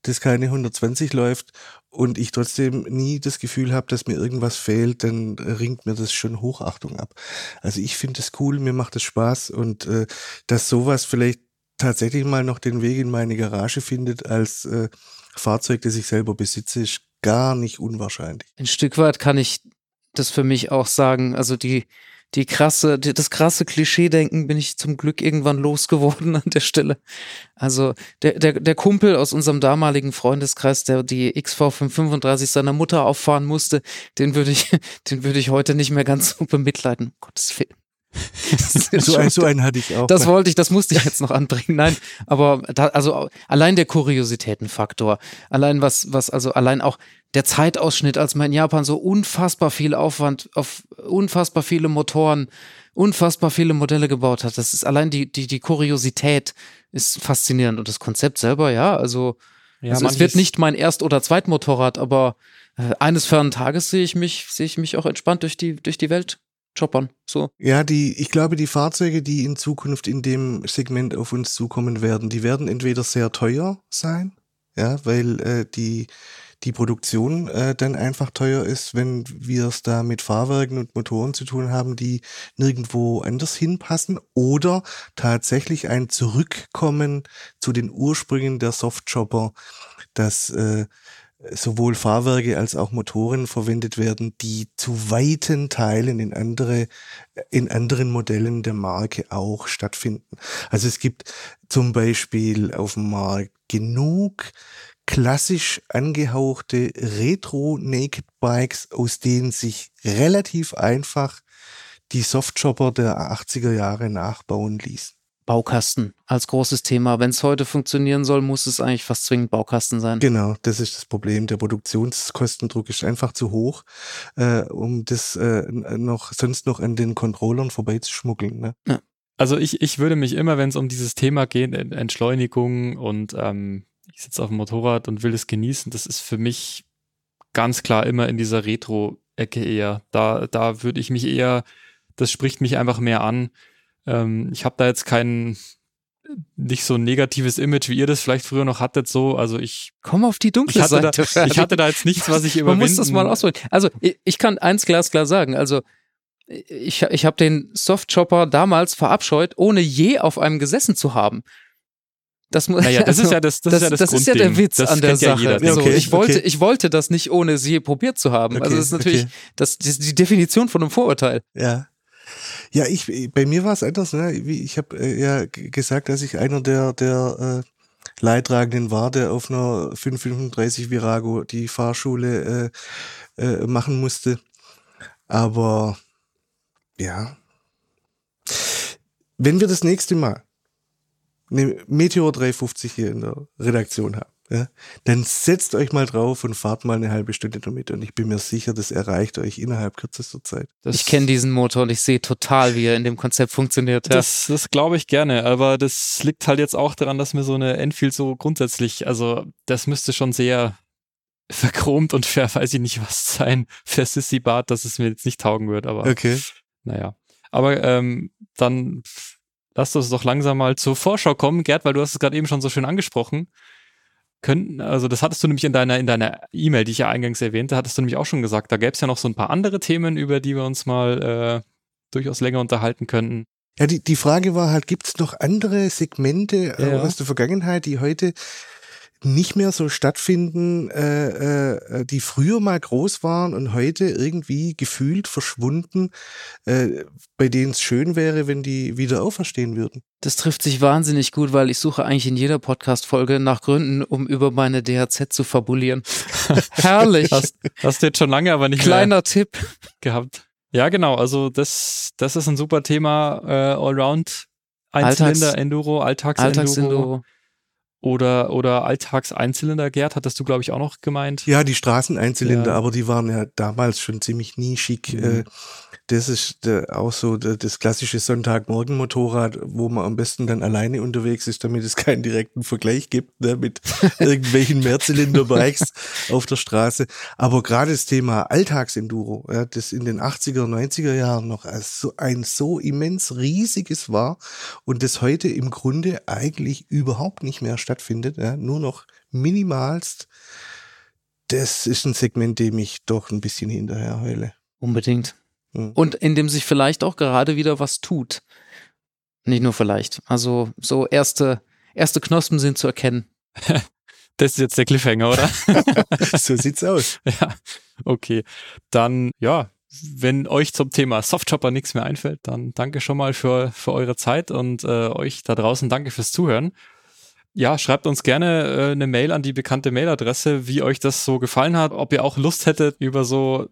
das keine 120 läuft und ich trotzdem nie das Gefühl habe, dass mir irgendwas fehlt, dann ringt mir das schon Hochachtung ab. Also ich finde es cool, mir macht es Spaß und äh, dass sowas vielleicht tatsächlich mal noch den Weg in meine Garage findet als äh, Fahrzeug, das ich selber besitze, ist gar nicht unwahrscheinlich. Ein Stück weit kann ich das für mich auch sagen. Also die, die krasse, die, das krasse Klischee-Denken bin ich zum Glück irgendwann losgeworden an der Stelle. Also der, der, der Kumpel aus unserem damaligen Freundeskreis, der die XV535 seiner Mutter auffahren musste, den würde ich, den würde ich heute nicht mehr ganz so bemitleiden. Gottes Willen. so, ein, so einen hatte ich auch. Das wollte ich, das musste ich jetzt noch anbringen. Nein, aber da, also allein der Kuriositätenfaktor, allein was, was, also allein auch der Zeitausschnitt, als man in Japan so unfassbar viel Aufwand auf unfassbar viele Motoren, unfassbar viele Modelle gebaut hat. Das ist allein die, die, die Kuriosität ist faszinierend und das Konzept selber, ja, also, Ja, also es wird nicht mein Erst- oder Zweitmotorrad, aber äh, eines fernen Tages sehe ich mich, sehe ich mich auch entspannt durch die, durch die Welt choppern. So. Ja, die, ich glaube, die Fahrzeuge, die in Zukunft in dem Segment auf uns zukommen werden, die werden entweder sehr teuer sein, ja, weil äh, die, die Produktion äh, dann einfach teuer ist, wenn wir es da mit Fahrwerken und Motoren zu tun haben, die nirgendwo anders hinpassen oder tatsächlich ein Zurückkommen zu den Ursprüngen der Softchopper, dass äh, sowohl Fahrwerke als auch Motoren verwendet werden, die zu weiten Teilen in andere, in anderen Modellen der Marke auch stattfinden. Also es gibt zum Beispiel auf dem Markt genug klassisch angehauchte Retro-Naked Bikes, aus denen sich relativ einfach die Softchopper der 80er Jahre nachbauen ließen. Baukasten als großes Thema. Wenn es heute funktionieren soll, muss es eigentlich fast zwingend Baukasten sein. Genau, das ist das Problem. Der Produktionskostendruck ist einfach zu hoch, äh, um das äh, noch sonst noch an den Controllern vorbeizuschmuggeln. Ne? Also ich, ich würde mich immer, wenn es um dieses Thema geht, Ent- Entschleunigung und ähm, ich sitze auf dem Motorrad und will es genießen, das ist für mich ganz klar immer in dieser Retro-Ecke eher. Da, da würde ich mich eher, das spricht mich einfach mehr an. Ähm, ich habe da jetzt kein nicht so ein negatives Image, wie ihr das vielleicht früher noch hattet, so. Also ich, Komm auf die dunkle ich, hatte, da, Seite. Ferdi. ich hatte da jetzt nichts, was ich Man überwinden muss das mal ausprobieren. Also ich, ich kann eins glasklar sagen. Also ich, ich habe den Softchopper damals verabscheut, ohne je auf einem gesessen zu haben. Das, Naja, das ist also, ja das, das, das, ist ja das, das ist ja der. Witz das an der kennt ja Sache. jeder, so, okay, ich, wollte, okay. ich wollte das nicht, ohne es je probiert zu haben. also Okay, das ist natürlich das, ist die Definition von einem Vorurteil. Ja. Ja, ich, bei mir war es anders. Ne? Ich habe äh, ja gesagt, dass ich einer der, der äh, Leidtragenden war, der auf einer 535 Virago die Fahrschule äh, äh, machen musste. Aber ja, wenn wir das nächste Mal eine Meteor 350 hier in der Redaktion haben, ja, dann setzt euch mal drauf und fahrt mal eine halbe Stunde damit und ich bin mir sicher, das erreicht euch innerhalb kürzester Zeit. Das- ich kenne diesen Motor und ich sehe total, wie er in dem Konzept funktioniert. Ja. Das, das glaube ich gerne, aber das liegt halt jetzt auch daran, dass mir so eine Enfield so grundsätzlich, also das müsste schon sehr verchromt und ver, weiß ich nicht was sein, für Sissy Bart, dass es mir jetzt nicht taugen wird, aber Okay. naja. Aber ähm, dann lasst uns doch langsam mal zur Vorschau kommen, Gerd, weil du hast es gerade eben schon so schön angesprochen. Könnten, also das hattest du nämlich in deiner in deiner E-Mail, die ich ja eingangs erwähnte, hattest du nämlich auch schon gesagt, da gäbe es ja noch so ein paar andere Themen, über die wir uns mal äh, durchaus länger unterhalten könnten. Ja, die, die Frage war halt, gibt es noch andere Segmente äh, Ja. aus der Vergangenheit, die heute nicht mehr so stattfinden, äh, äh, die früher mal groß waren und heute irgendwie gefühlt verschwunden, äh, bei denen es schön wäre, wenn die wieder auferstehen würden. Das trifft sich wahnsinnig gut, weil ich suche eigentlich in jeder Podcast-Folge nach Gründen, um über meine DHZ zu fabulieren. Herrlich. Hast, hast du jetzt schon lange aber nicht mehr Kleiner Tipp. gehabt. Ja, genau. Also das, das ist ein super Thema. Äh, Allround Einzylinder Alltags- Enduro, Alltags-Enduro Alltagsenduro. Oder, oder Alltags-Einzylinder. Gerd, hattest du, glaube ich, auch noch gemeint. Ja, die Straßeneinzylinder, Ja. aber die waren ja damals schon ziemlich nischig. Mhm. Äh, das ist äh, auch so das klassische Sonntagmorgen-Motorrad, wo man am besten dann alleine unterwegs ist, damit es keinen direkten Vergleich gibt ne, mit irgendwelchen Mehrzylinder-Bikes auf der Straße. Aber gerade das Thema Alltagsenduro, ja, das in den 80er, 90er Jahren noch als so ein so immens riesiges war und das heute im Grunde eigentlich überhaupt nicht mehr stattfindet, ja, nur noch minimalst das ist ein Segment, dem ich doch ein bisschen hinterher heule. Unbedingt. Mhm. Und in dem sich vielleicht auch gerade wieder was tut. Nicht nur vielleicht. Also so erste, erste Knospen sind zu erkennen. Das ist jetzt der Cliffhanger, oder? so sieht's aus. ja, okay. Dann, ja, wenn euch zum Thema Softchopper nichts mehr einfällt, dann danke schon mal für, für eure Zeit und äh, euch da draußen danke fürs Zuhören. Ja, schreibt uns gerne äh, eine Mail an die bekannte Mailadresse, wie euch das so gefallen hat, ob ihr auch Lust hättet über so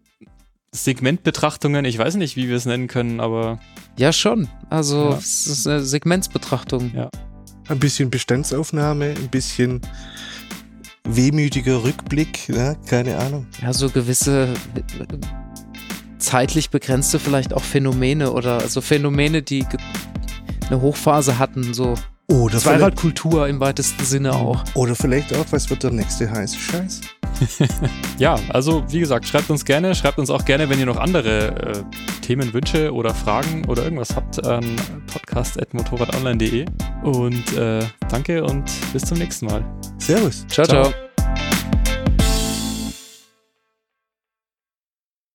Segmentbetrachtungen, ich weiß nicht, wie wir es nennen können, aber. Ja, schon. Also, Ja. es ist eine Segmentsbetrachtung. Ja. Ein bisschen Bestandsaufnahme, ein bisschen wehmütiger Rückblick, ja, keine Ahnung. Ja, so gewisse äh, zeitlich begrenzte vielleicht auch Phänomene oder so Phänomene, die eine Hochphase hatten, so Oder vielleicht, Zweirad-Kultur im weitesten Sinne auch. oder vielleicht auch, was wird der nächste heiße Scheiß? Ja, also wie gesagt, schreibt uns gerne, schreibt uns auch gerne, wenn ihr noch andere äh, Themenwünsche oder Fragen oder irgendwas habt, an podcast.motorradonline.de. Und äh, danke und bis zum nächsten Mal. Servus. ciao. Ciao. ciao.